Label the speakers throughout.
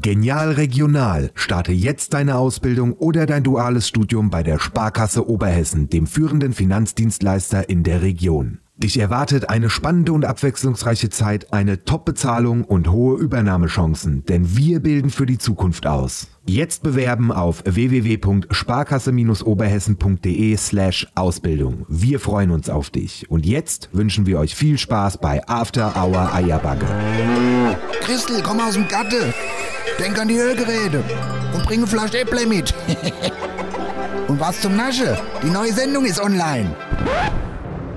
Speaker 1: Genial Regional. Starte jetzt deine Ausbildung oder dein duales Studium bei der Sparkasse Oberhessen, dem führenden Finanzdienstleister in der Region. Dich erwartet eine spannende und abwechslungsreiche Zeit, eine Top-Bezahlung und hohe Übernahmechancen, denn wir bilden für die Zukunft aus. Jetzt bewerben auf www.sparkasse-oberhessen.de slash Ausbildung. Wir freuen uns auf dich. Und jetzt wünschen wir euch viel Spaß bei After Hour Eierbagge.
Speaker 2: Christel, komm aus dem Gatte. Denk an die Ölgeräte und bring eine Flasche Äpple mit. und was zum Nasche? Die neue Sendung ist online.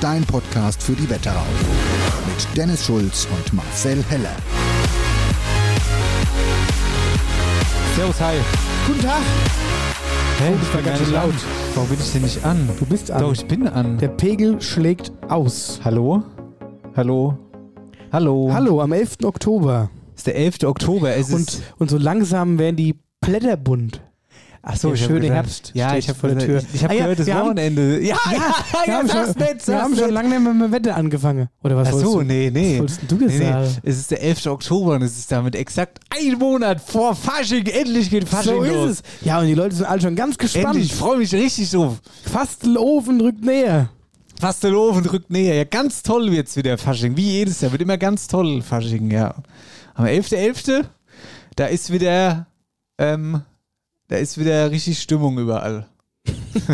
Speaker 2: Dein Podcast für die Wetterau. Mit Dennis Schulz und Marcel Heller.
Speaker 3: Servus, hi.
Speaker 4: Guten Tag.
Speaker 3: Hä,
Speaker 4: Oh, das war ganz schön laut.
Speaker 3: Warum bin ich denn nicht an?
Speaker 4: Du bist an.
Speaker 3: Doch, ich bin an.
Speaker 4: Der Pegel schlägt aus.
Speaker 3: Hallo? Hallo? Hallo?
Speaker 4: Hallo, am 11. Oktober.
Speaker 3: Ist der 11. Oktober. Es
Speaker 4: Und, und so langsam werden die Blätter bunt.
Speaker 3: Ach so,
Speaker 4: der schöne Herbst
Speaker 3: Ja,
Speaker 4: steht
Speaker 3: ich habe
Speaker 4: vor der Tür.
Speaker 3: Ich, ich habe
Speaker 4: Ah ja,
Speaker 3: gehört, das
Speaker 4: wir haben-
Speaker 3: Wochenende. Ja, ja,
Speaker 4: wir
Speaker 3: ja,
Speaker 4: haben
Speaker 3: sag's
Speaker 4: schon,
Speaker 3: nicht,
Speaker 4: wir haben schon lange nicht mehr mit Wetter angefangen. Oder was
Speaker 3: Ach so,
Speaker 4: du?
Speaker 3: nee, nee.
Speaker 4: Was wolltest du jetzt
Speaker 3: nee, nee. Es ist der 11. Oktober und es ist damit exakt ein Monat vor Fasching. Endlich geht Fasching
Speaker 4: So
Speaker 3: los.
Speaker 4: ist es. Ja, und die Leute sind alle schon ganz gespannt.
Speaker 3: Endlich, ich freue mich richtig drauf.
Speaker 4: Fastelofen rückt näher.
Speaker 3: Fastelofen rückt näher. Ja, ganz toll wird's wieder Fasching. Wie jedes Jahr. Wird immer ganz toll Fasching, ja. Am 11.11. da ist wieder, ähm, da ist wieder richtig Stimmung überall.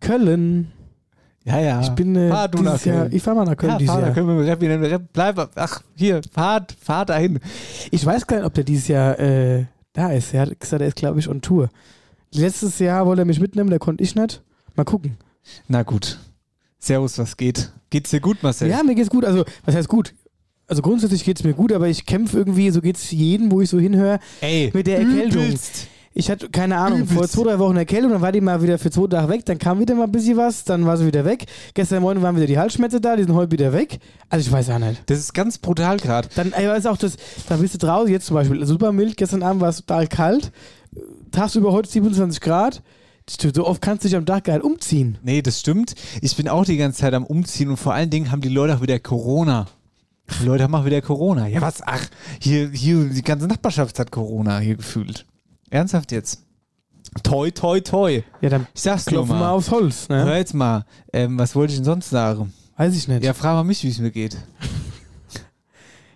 Speaker 4: Köln.
Speaker 3: Ja, ja.
Speaker 4: Ich bin äh,
Speaker 3: fahr du nach
Speaker 4: dieses Jahr,
Speaker 3: Köln.
Speaker 4: ich fahr mal nach Köln
Speaker 3: ja,
Speaker 4: dieses
Speaker 3: fahr, da
Speaker 4: Jahr.
Speaker 3: können wir mit Rap, wieder Rap, bleib, ach, hier, fahrt, fahrt dahin.
Speaker 4: Ich weiß gar nicht, ob der dieses Jahr äh, da ist. Er hat gesagt, er ist, glaube ich, on Tour. Letztes Jahr wollte er mich mitnehmen, da konnte ich nicht. Mal gucken.
Speaker 3: Na gut. Servus, was geht? Geht's dir gut, Marcel?
Speaker 4: Ja, mir geht's gut. Also, was heißt gut? Also grundsätzlich geht's mir gut, aber ich kämpfe irgendwie, so geht's jedem, wo ich so hinhöre,
Speaker 3: Ey,
Speaker 4: mit der Erkältung.
Speaker 3: übelst.
Speaker 4: Ich hatte, keine Ahnung, vor zwei, drei Wochen Erkältung, dann war die mal wieder für zwei Tage weg, dann kam wieder mal ein bisschen was, dann war sie wieder weg. Gestern Morgen waren wieder die Halsschmerzen da, die sind heute wieder weg. Also ich weiß auch nicht.
Speaker 3: Das ist ganz brutal gerade.
Speaker 4: Dann ey, ist auch das, dann bist du draußen, jetzt zum Beispiel super mild, gestern Abend war es total kalt, tagsüber heute 27 Grad. So oft kannst du dich am Tag geil umziehen.
Speaker 3: Nee, das stimmt. Ich bin auch die ganze Zeit am Umziehen und vor allen Dingen haben die Leute auch wieder Corona. Die Leute haben auch wieder Corona. Ja, was? Ach, hier, hier, die ganze Nachbarschaft hat Corona hier gefühlt. Ernsthaft jetzt? Toi, toi, toi.
Speaker 4: Ja, dann
Speaker 3: Ich sag's
Speaker 4: klopfen wir
Speaker 3: mal.
Speaker 4: aufs Holz.
Speaker 3: Hör
Speaker 4: Ne?
Speaker 3: jetzt mal, ähm, was wollte ich denn sonst sagen?
Speaker 4: Weiß ich nicht.
Speaker 3: Ja, frag mal mich, wie es mir geht.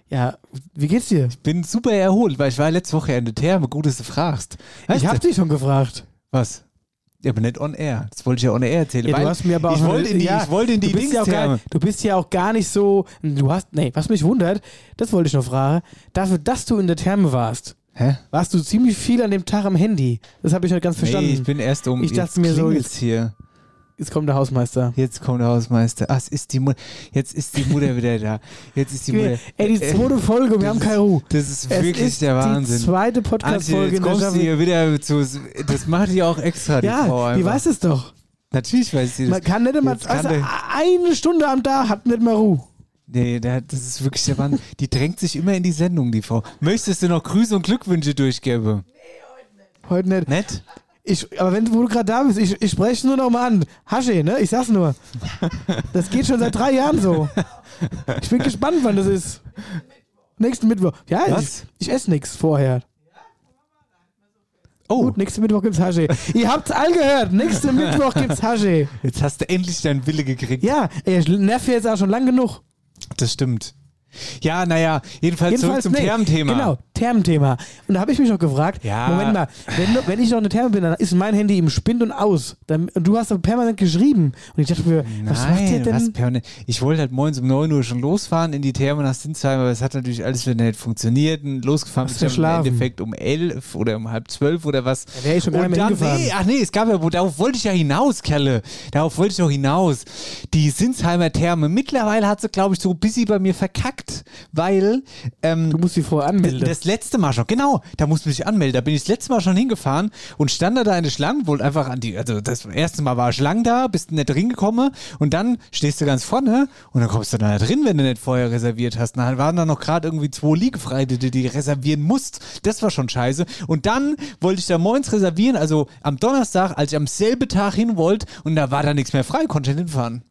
Speaker 4: Ja, wie geht's dir?
Speaker 3: Bin super erholt, weil ich war letzte Woche in der Therme. Gut, dass du fragst. Weißt
Speaker 4: ich hab
Speaker 3: du?
Speaker 4: dich schon gefragt.
Speaker 3: Was? Ja, aber nicht on air. Das wollte ich ja on air erzählen.
Speaker 4: Ja, du hast mir aber
Speaker 3: ich, wollte in die,
Speaker 4: ja,
Speaker 3: ich wollte in die
Speaker 4: du bist, ja auch gar, du bist ja auch gar nicht so. Du hast. Nee, was mich wundert, das wollte ich noch fragen. Dafür, dass du in der Therme warst,
Speaker 3: Hä?
Speaker 4: warst du ziemlich viel an dem Tag am Handy. Das habe ich nicht ganz verstanden.
Speaker 3: Nee, ich bin erst um.
Speaker 4: Ich dachte
Speaker 3: jetzt
Speaker 4: mir so,
Speaker 3: klingelt's hier.
Speaker 4: Jetzt kommt der Hausmeister.
Speaker 3: Jetzt kommt der Hausmeister. Ach, ist die Mutter. Jetzt ist die Mutter wieder da. Jetzt ist die Mutter.
Speaker 4: Ey, die zweite Folge, wir
Speaker 3: das
Speaker 4: haben keine Ruhe.
Speaker 3: Das ist wirklich
Speaker 4: ist
Speaker 3: der
Speaker 4: die
Speaker 3: Wahnsinn.
Speaker 4: zweite
Speaker 3: Antje,
Speaker 4: Podcast-Folge
Speaker 3: jetzt kommst du hier wieder zu. Das macht die auch extra, die Frau.
Speaker 4: Ja,
Speaker 3: Einfach.
Speaker 4: die weiß es doch.
Speaker 3: Natürlich weiß sie das.
Speaker 4: Man kann nicht immer. Also, eine Stunde am Tag hat nicht mal Ruhe.
Speaker 3: Nee, das ist wirklich der Wahnsinn. Die drängt sich immer in die Sendung, die Frau. Möchtest du noch Grüße und Glückwünsche durchgeben?
Speaker 4: Heute nicht.
Speaker 3: Nett?
Speaker 4: Ich, aber wenn du, wo du gerade da bist, ich, ich spreche nur noch mal an. Hasche, ne? Ich sag's nur. Das geht schon seit drei Jahren so. Ich bin gespannt, wann das ist. Nächsten Mittwoch. Ja,
Speaker 3: Was?
Speaker 4: ich, ich esse nichts vorher.
Speaker 3: Oh,
Speaker 4: Gut, nächsten Mittwoch gibt's Hasche. Ihr habt's all gehört. Nächsten Mittwoch gibt's Hasche.
Speaker 3: jetzt hast du endlich deinen Wille gekriegt.
Speaker 4: Ja, ich nerv jetzt auch schon lang genug.
Speaker 3: Das stimmt. Ja, naja, jedenfalls, zurück zum
Speaker 4: nee,
Speaker 3: Thermenthema.
Speaker 4: Genau, Thermenthema. Und da habe ich mich noch gefragt,
Speaker 3: Ja.
Speaker 4: Moment mal, wenn, wenn ich noch eine Therme bin, dann ist mein Handy im Spind und aus. Dann, und du hast doch permanent geschrieben. Und ich dachte mir, was macht der
Speaker 3: Nein,
Speaker 4: denn?
Speaker 3: was permanent. Ich wollte halt morgens um 9 Uhr schon losfahren in die Therme nach Sinsheim, aber es hat natürlich alles wieder nicht funktioniert. Und losgefahren bin ich im. Endeffekt um 11 oder um halb 12 oder was.
Speaker 4: Da wär ich schon gar nicht hingefahren.
Speaker 3: nee, ach nee, es gab ja, wo- darauf wollte ich ja hinaus, Kerle. Darauf wollte ich doch hinaus. Die Sinsheimer Therme, mittlerweile hat sie, glaube ich, so bisschen bei mir verkackt. Beknackt, weil ähm,
Speaker 4: Du musst dich vorher anmelden.
Speaker 3: das letzte Mal schon, genau, da musste ich mich anmelden. Da bin ich das letzte Mal schon hingefahren und stand da da in der Schlange, wollte einfach an die, also das erste Mal war Schlange da, bist nicht reingekommen und dann stehst du ganz vorne und dann kommst du da nicht drin, wenn du nicht vorher reserviert hast. Dann waren da noch gerade irgendwie zwei Liege frei, die du die reservieren musst. Das war schon scheiße. Und dann wollte ich da morgens reservieren, also am Donnerstag, als ich am selben Tag hin wollte und da war da nichts mehr frei, konnte ich nicht hinfahren.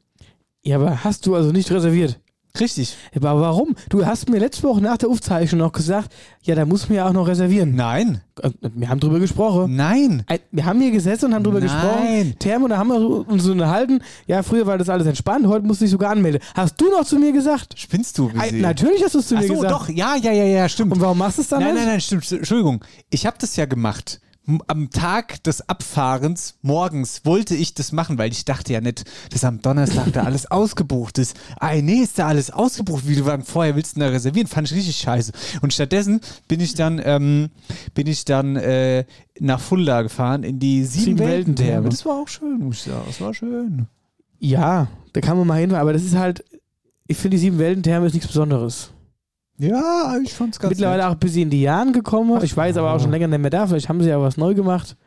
Speaker 4: ja, aber hast du also nicht reserviert?
Speaker 3: Richtig.
Speaker 4: Aber warum? Du hast mir letzte Woche nach der Aufzeichnung noch gesagt, ja, da muss man ja auch noch reservieren.
Speaker 3: Nein.
Speaker 4: Äh, Wir haben drüber gesprochen.
Speaker 3: Nein.
Speaker 4: Ein- Wir haben hier gesessen und haben drüber
Speaker 3: Nein.
Speaker 4: gesprochen. Thermo, da haben wir uns so unterhalten. Ja, früher war das alles entspannt, heute musst du dich sogar anmelden. Hast du noch zu mir gesagt?
Speaker 3: Spinnst du?
Speaker 4: Ein, natürlich hast du es zu
Speaker 3: Ach
Speaker 4: mir
Speaker 3: so,
Speaker 4: gesagt.
Speaker 3: doch. Ja, ja, ja, ja, stimmt.
Speaker 4: Und warum machst du es dann
Speaker 3: Nein,
Speaker 4: nicht?
Speaker 3: nein, nein, stimmt. Entschuldigung. Ich habe das ja gemacht. Am Tag des Abfahrens morgens wollte ich das machen, weil ich dachte ja nicht, dass am Donnerstag da alles ausgebucht ist. Ei, nee, ist da alles ausgebucht, wie du dann vorher willst du da reservieren. Fand ich richtig scheiße. Und stattdessen bin ich dann, ähm, bin ich dann äh, nach Fulda gefahren in die sieben, Welten
Speaker 4: Siebenwelten-Therme.
Speaker 3: Das war auch schön, muss ich sagen. Das war schön.
Speaker 4: Ja, da kann man mal hin, aber das ist halt, ich finde die sieben Welten-Therme ist nichts Besonderes.
Speaker 3: Ja, ich fand's ganz
Speaker 4: Mittlerweile
Speaker 3: nett.
Speaker 4: auch ein bisschen in die Jahren gekommen. Ich weiß aber auch schon länger nicht mehr da. Vielleicht haben sie ja was neu gemacht.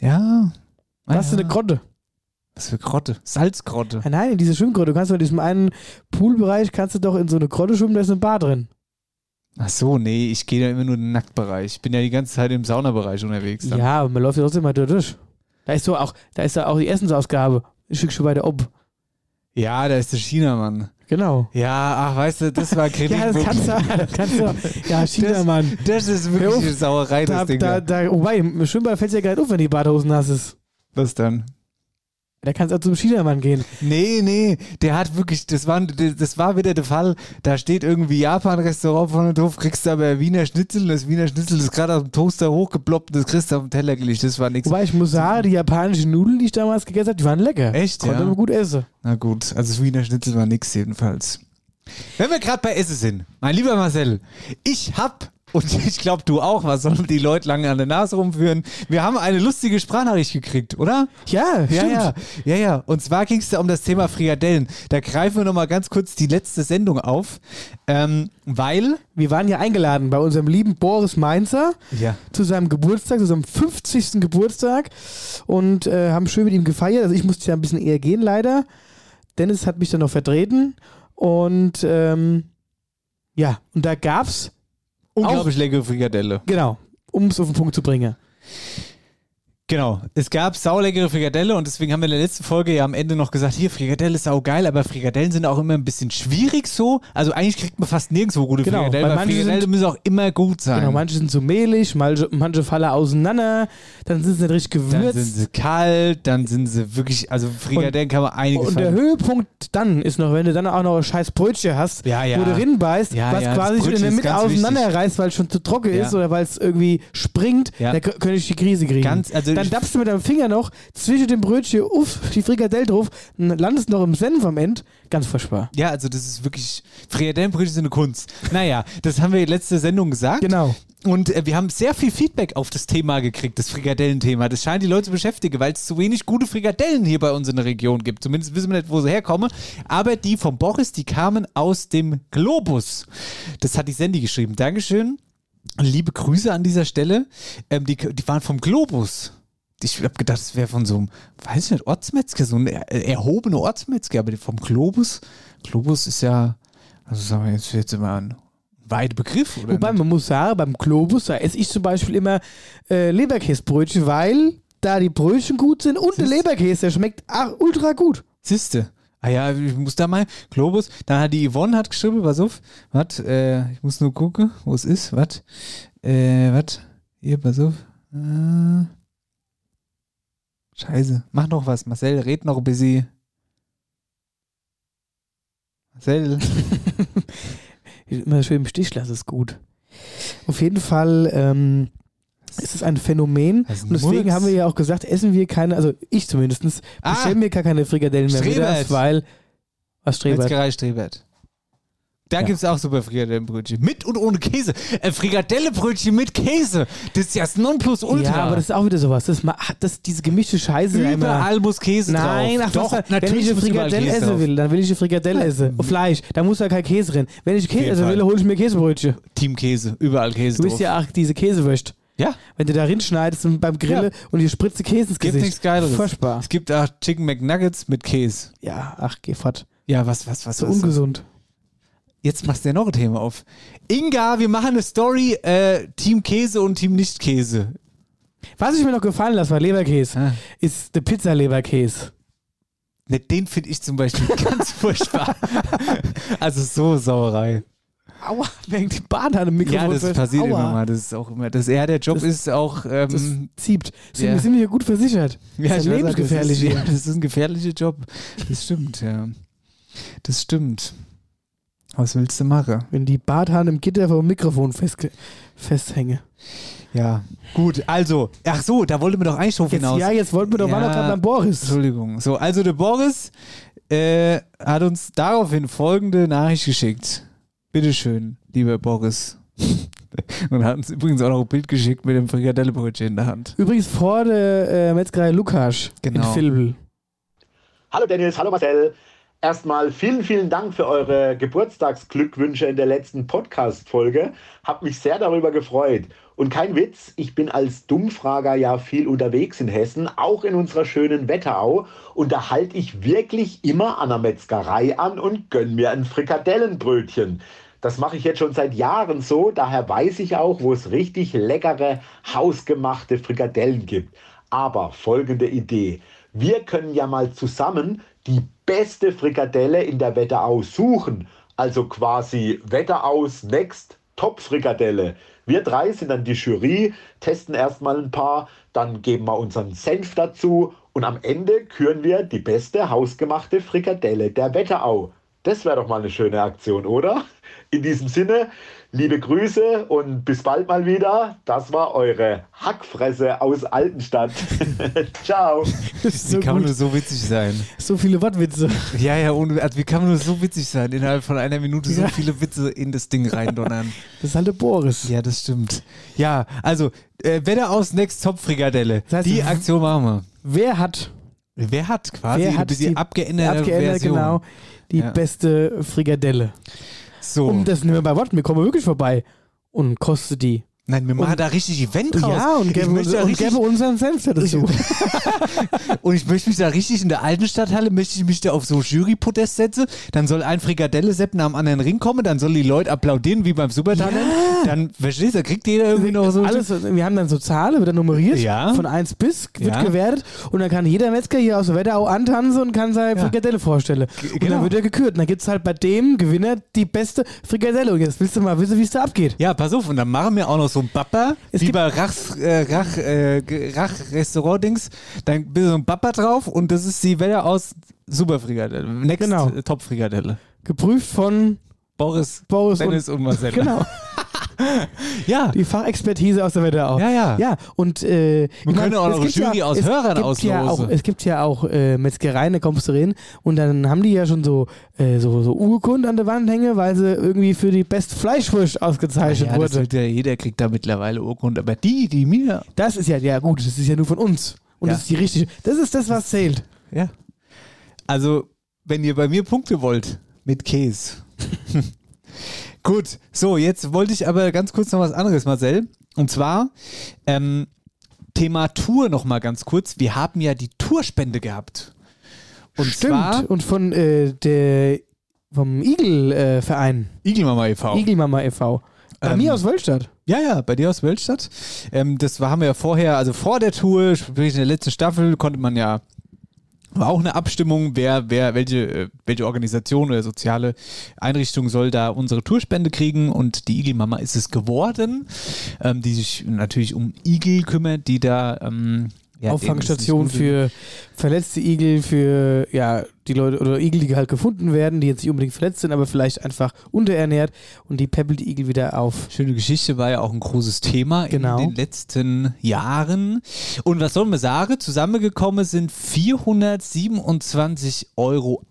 Speaker 3: Ja.
Speaker 4: Das ist
Speaker 3: ja.
Speaker 4: eine Grotte.
Speaker 3: Was für Grotte? Salzgrotte.
Speaker 4: Ah, nein, in diese Schwimmgrotte. Du kannst doch in diesem einen Poolbereich, kannst du doch in so eine Grotte schwimmen, da ist ein Bar drin.
Speaker 3: Ach so, nee, ich gehe da immer nur in den Nacktbereich. Ich bin ja die ganze Zeit im Saunabereich unterwegs. Dann.
Speaker 4: Ja, aber man läuft ja trotzdem mal durch. Da ist so auch, da ist da auch die Essensausgabe. Ein Stück schon weiter ob.
Speaker 3: Ja, da ist der Chinamann.
Speaker 4: Genau.
Speaker 3: Ja, ach, weißt du, das war Kritik.
Speaker 4: Ja, das kannst du, das kannst du. Ja, China, Mann.
Speaker 3: Das ist
Speaker 4: Hör
Speaker 3: wirklich
Speaker 4: auf.
Speaker 3: eine Sauerei,
Speaker 4: Da,
Speaker 3: das Ding.
Speaker 4: da,
Speaker 3: Da,
Speaker 4: da, wobei, im Schwimmbad fällt es ja gerade auf, wenn die Badehosen nass ist.
Speaker 3: Was dann?
Speaker 4: Da kannst du auch zum Chinamann gehen.
Speaker 3: Nee, nee, der hat wirklich, das war, das war wieder der Fall. Da steht irgendwie Japan-Restaurant vorne drauf, kriegst du aber Wiener Schnitzel und das Wiener Schnitzel ist gerade aus dem Toaster hochgeploppt und das kriegst du auf den Teller gelegt. Das war nichts.
Speaker 4: Wobei ich muss sagen, die japanischen Nudeln, die ich damals gegessen habe, die waren lecker.
Speaker 3: Echt,
Speaker 4: Konnte
Speaker 3: ja?
Speaker 4: man gut essen.
Speaker 3: Na gut, also das Wiener Schnitzel war nix jedenfalls. Wenn wir gerade bei Essen sind, mein lieber Marcel, ich hab und ich glaube du auch, was sollen die Leute lange an der Nase rumführen? Wir haben eine lustige Sprachnachricht gekriegt, oder?
Speaker 4: Ja,
Speaker 3: Ja, ja, ja, ja. Und zwar ging es da um das Thema Frikadellen. Da greifen wir nochmal ganz kurz die letzte Sendung auf, ähm, weil,
Speaker 4: Wir waren ja eingeladen bei unserem lieben Boris Mainzer
Speaker 3: ja,
Speaker 4: zu seinem Geburtstag, zu seinem 50. Geburtstag und äh, haben schön mit ihm gefeiert. Also ich musste ja ein bisschen eher gehen, leider. Dennis hat mich dann noch vertreten und ähm, ja, und da gab's,
Speaker 3: unglaublich leckere Frikadelle.
Speaker 4: genau, um es auf den Punkt zu bringen.
Speaker 3: Genau, es gab sauleckere Frikadelle und deswegen haben wir in der letzten Folge ja am Ende noch gesagt, hier, Frikadelle ist saugeil, aber Frikadellen sind auch immer ein bisschen schwierig so. Also eigentlich kriegt man fast nirgendwo gute
Speaker 4: Genau,
Speaker 3: Frikadellen,
Speaker 4: weil
Speaker 3: weil
Speaker 4: manche
Speaker 3: Frikadellen
Speaker 4: sind-
Speaker 3: müssen auch immer gut sein.
Speaker 4: Genau, manche sind zu mehlig, manche, manche fallen auseinander, dann sind sie nicht richtig
Speaker 3: dann
Speaker 4: gewürzt.
Speaker 3: sind sie kalt, dann sind sie wirklich, also Frikadellen kann man einiges
Speaker 4: Und der
Speaker 3: fallen.
Speaker 4: Höhepunkt dann ist noch, wenn du dann auch noch ein scheiß Brötchen hast,
Speaker 3: Ja, ja.
Speaker 4: wo du rinbeißt,
Speaker 3: Ja,
Speaker 4: was quasi schon in der Mitte auseinanderreißt, weil es schon zu trocken ist oder weil es irgendwie springt, da kö- könnte ich die Krise kriegen.
Speaker 3: Ganz- also
Speaker 4: dann dappst du mit deinem Finger noch zwischen dem Brötchen uff, die Frikadelle drauf, landest noch im Senf am Ende. Ganz furchtbar.
Speaker 3: Ja, also das ist wirklich, Frikadellenbrötchen sind eine Kunst. Naja, das haben wir in letzter Sendung gesagt.
Speaker 4: Genau.
Speaker 3: Und äh, wir haben sehr viel Feedback auf das Thema gekriegt, das Frikadellenthema. Das scheint die Leute zu beschäftigen, weil es zu wenig gute Frikadellen hier bei uns in der Region gibt. Zumindest wissen wir nicht, wo sie herkommen. Aber die vom Boris, die kamen aus dem Globus. Das hat die Sandy geschrieben. Dankeschön. Liebe Grüße an dieser Stelle. Ähm, die, die waren vom Globus. Ich habe gedacht, es wäre von so einem, weiß ich nicht, Ortsmetzger, so ein er, erhobener Ortsmetzger, aber vom Globus. Globus ist ja, also sagen wir jetzt, jetzt immer ein weiter Begriff, oder?
Speaker 4: Wobei
Speaker 3: nicht?
Speaker 4: man muss sagen, beim Globus, da esse ich zum Beispiel immer äh, Leberkäsebrötchen, weil da die Brötchen gut sind und der Leberkäse, der schmeckt ach, ultra gut.
Speaker 3: Siehste. Ah ja, ich muss da mal, Globus, dann hat die Yvonne hat geschrieben, pass auf, was, äh, ich muss nur gucken, wo es ist, was, äh, was, hier, pass auf, äh, scheiße, mach noch was, Marcel, red noch ein bisschen. Marcel,
Speaker 4: Immer schön im Stich lassen ist gut. Auf jeden Fall ähm, ist es ein Phänomen. Und deswegen haben wir ja auch gesagt, essen wir keine, also ich zumindest,
Speaker 3: Ah.
Speaker 4: bestellen mir gar keine Frikadellen mehr
Speaker 3: Strebert.
Speaker 4: mittags, weil, was Strebert?
Speaker 3: Metzgerei Strebert. Da
Speaker 4: Ja.
Speaker 3: gibt es auch super Frikadellenbrötchen. Mit und ohne Käse. Äh, Frikadellebrötchen mit Käse. Das ist ja das Nonplusultra.
Speaker 4: Ja, aber das ist auch wieder sowas. Das, das, diese gemischte Scheiße.
Speaker 3: Überall muss Käse
Speaker 4: Nein,
Speaker 3: drauf.
Speaker 4: ach,
Speaker 3: Doch,
Speaker 4: was,
Speaker 3: natürlich
Speaker 4: wenn ich eine Frikadelle essen
Speaker 3: drauf.
Speaker 4: will, dann will ich eine Frikadelle essen. Und Fleisch, da muss da kein Käse drin. Wenn ich Käse essen will, hole ich mir Käsebrötchen.
Speaker 3: Team Käse. Überall Käse
Speaker 4: Du bist ja auch diese Käsewürst.
Speaker 3: ja.
Speaker 4: Wenn du da reinschneidest und beim Grillen und die spritze Käse ins
Speaker 3: Gibt
Speaker 4: Gesicht.
Speaker 3: nichts Geileres.
Speaker 4: Furchtbar.
Speaker 3: Es gibt auch Chicken McNuggets mit Käse.
Speaker 4: Ja, ach, geh fort.
Speaker 3: Ja, was, was, was?
Speaker 4: So
Speaker 3: was,
Speaker 4: ungesund.
Speaker 3: Jetzt machst du ja noch ein Thema auf. Inga, wir machen eine Story, äh, Team Käse und Team Nicht-Käse.
Speaker 4: Was ich mir noch gefallen lasse, war Leberkäse,
Speaker 3: Ah.
Speaker 4: ist der Pizza-Leberkäse.
Speaker 3: Ne, den finde ich zum Beispiel ganz furchtbar. Also so Sauerei.
Speaker 4: Aua, wegen die Bahn an dem Mikrofon.
Speaker 3: Ja, das passiert
Speaker 4: Aua.
Speaker 3: immer mal. Das ist auch immer. Das, ja, der Job
Speaker 4: Das-
Speaker 3: ist auch. Ähm,
Speaker 4: Das zieht. Sind,
Speaker 3: ja.
Speaker 4: sind wir hier gut versichert?
Speaker 3: ja,
Speaker 4: das ist
Speaker 3: ich
Speaker 4: ja lebensgefährlich
Speaker 3: Das ist, ja, das ist ein gefährlicher Job. Das stimmt, ja. Das stimmt. Was willst du machen?
Speaker 4: Wenn die Barthahn im Gitter vom Mikrofon festge festhänge.
Speaker 3: Ja. Gut, also, ach so, da wollte mir doch eigentlich drauf
Speaker 4: Jetzt,
Speaker 3: hinaus.
Speaker 4: ja, jetzt wollten wir doch
Speaker 3: Ja.
Speaker 4: mal noch gerade beim Boris.
Speaker 3: Entschuldigung. So, also der Boris äh, hat uns daraufhin folgende Nachricht geschickt. Bitteschön, lieber Boris. Und hat uns übrigens auch noch ein Bild geschickt mit dem Frikadellebrötchen in der Hand.
Speaker 4: Übrigens vor der äh, Metzgerei Lukas
Speaker 3: Genau.
Speaker 4: in Vilbel.
Speaker 5: Hallo Dennis, hallo Marcel. Erstmal vielen, vielen Dank für eure Geburtstagsglückwünsche in der letzten Podcast-Folge. Hab mich sehr darüber gefreut. Und kein Witz, ich bin als Dummfrager ja viel unterwegs in Hessen, auch in unserer schönen Wetterau. Und da halte ich wirklich immer an der Metzgerei an und gönn mir ein Frikadellenbrötchen. Das mache ich jetzt schon seit Jahren so, daher weiß ich auch, wo es richtig leckere, hausgemachte Frikadellen gibt. Aber folgende Idee. Wir können ja mal zusammen die beste Frikadelle in der Wetterau suchen. Also quasi Wetteraus Next Top Frikadelle. Wir drei sind dann die Jury, testen erstmal ein paar, dann geben wir unseren Senf dazu und am Ende küren wir die beste hausgemachte Frikadelle der Wetterau. Das wäre doch mal eine schöne Aktion, oder? In diesem Sinne, liebe Grüße und bis bald mal wieder. Das war eure Hackfresse aus Altenstadt. Ciao.
Speaker 4: Ist
Speaker 3: Wie
Speaker 4: so
Speaker 3: kann man
Speaker 4: gut.
Speaker 3: nur so witzig sein?
Speaker 4: So viele Wortwitze.
Speaker 3: Ja, ja, ohne, also wie kann man nur so witzig sein? Innerhalb von einer Minute so
Speaker 4: Ja.
Speaker 3: viele Witze in das Ding reindonnern.
Speaker 4: Das ist halt der Boris.
Speaker 3: ja, das stimmt. Ja, also, äh, Wetter aus Next Top Frikadelle.
Speaker 4: Das heißt,
Speaker 3: die Aktion machen wir.
Speaker 4: Wer hat,
Speaker 3: Wer hat quasi
Speaker 4: wer hat
Speaker 3: die, die abgeänderte
Speaker 4: abgeändert,
Speaker 3: Version?
Speaker 4: genau, die
Speaker 3: Ja.
Speaker 4: beste Frikadelle?
Speaker 3: So.
Speaker 4: Um das nehmen wir bei Wort, wir kommen wirklich vorbei und kostet die.
Speaker 3: Nein, wir machen da richtig Event draus.
Speaker 4: Ja, und
Speaker 3: ich
Speaker 4: gäbe,
Speaker 3: möchte da
Speaker 4: und
Speaker 3: richtig,
Speaker 4: gäbe unseren Senf dazu.
Speaker 3: und ich möchte mich da richtig in der alten Stadthalle, möchte ich mich da auf so Jury-Podest setzen. Dann soll ein Frikadelle-Sepp nach dem anderen Ring kommen, dann sollen die Leute applaudieren wie beim Supertalent. Dann, verstehst du, da kriegt jeder irgendwie noch so.
Speaker 4: Alles, wir haben dann so Zahlen, wird dann nummeriert,
Speaker 3: Ja.
Speaker 4: von 1 bis, wird
Speaker 3: Ja.
Speaker 4: gewertet und dann kann jeder Metzger hier aus der Wetterau antanzen und kann seine
Speaker 3: Ja.
Speaker 4: Frikadelle vorstellen. Und
Speaker 3: genau.
Speaker 4: dann wird er gekürt. Und dann gibt es halt bei dem Gewinner die beste Frikadelle. Und jetzt willst du mal wissen, wie es da abgeht.
Speaker 3: Ja, pass auf, und dann machen wir auch noch so ein Bappa,
Speaker 4: Es
Speaker 3: wie bei Rachs, äh, Rach, äh, Ge- Rach-Restaurant-Dings. Dann ein bisschen so ein Bappa drauf und das ist die Welle aus Superfrikadelle. Next
Speaker 4: Genau.
Speaker 3: Top-Frikadelle.
Speaker 4: Geprüft von
Speaker 3: Boris,
Speaker 4: Boris
Speaker 3: Dennis und, Marcel.
Speaker 4: Genau,
Speaker 3: Ja,
Speaker 4: die Fachexpertise aus der Wetterau.
Speaker 3: ja, ja.
Speaker 4: Ja, und äh,
Speaker 3: können
Speaker 4: mein,
Speaker 3: auch noch Jury aus
Speaker 4: es
Speaker 3: Hörern
Speaker 4: gibt ja auch, Es gibt ja auch äh, Metzgereien, da kommst du rein und dann haben die ja schon so, äh, so, so Urkunden an der Wand hängen, weil sie irgendwie für die beste Fleischwurst ausgezeichnet
Speaker 3: ja, das
Speaker 4: wurde.
Speaker 3: ja, jeder kriegt da mittlerweile Urkunde, aber die, die mir.
Speaker 4: Das ist ja, ja gut, das ist ja nur von uns. Und
Speaker 3: Ja.
Speaker 4: das ist die richtige, das ist das, was zählt.
Speaker 3: Ja. Also, wenn ihr bei mir Punkte wollt, mit Käse. Gut, so, jetzt wollte ich aber ganz kurz noch was anderes, Marcel. Und zwar, ähm, Thema Tour noch mal ganz kurz. Wir haben ja die Tourspende gehabt. Und
Speaker 4: Stimmt.
Speaker 3: zwar
Speaker 4: und von äh, der, vom Igel-Verein,
Speaker 3: Igelmama e.V.
Speaker 4: Igelmama e.V. Bei
Speaker 3: Ähm,
Speaker 4: mir aus Wölstadt.
Speaker 3: Ja, ja, bei dir aus Wölstadt. Ähm, das war, haben wir ja vorher, also vor der Tour, sprich in der letzten Staffel, konnte man ja war auch eine Abstimmung, wer, wer, welche, äh, welche Organisation oder soziale Einrichtung soll da unsere Tourspende kriegen. Und die Igelmama ist es geworden, ähm, die sich natürlich um Igel kümmert, die da ähm, Ja,
Speaker 4: Auffangstation für verletzte Igel, für ja, die Leute oder Igel, die halt gefunden werden, die jetzt nicht unbedingt verletzt sind, aber vielleicht einfach unterernährt und die peppelt die Igel wieder auf.
Speaker 3: Schöne Geschichte war ja auch ein großes Thema
Speaker 4: Genau.
Speaker 3: in den letzten Jahren. Und was soll man sagen? Zusammengekommen sind 427,80 Euro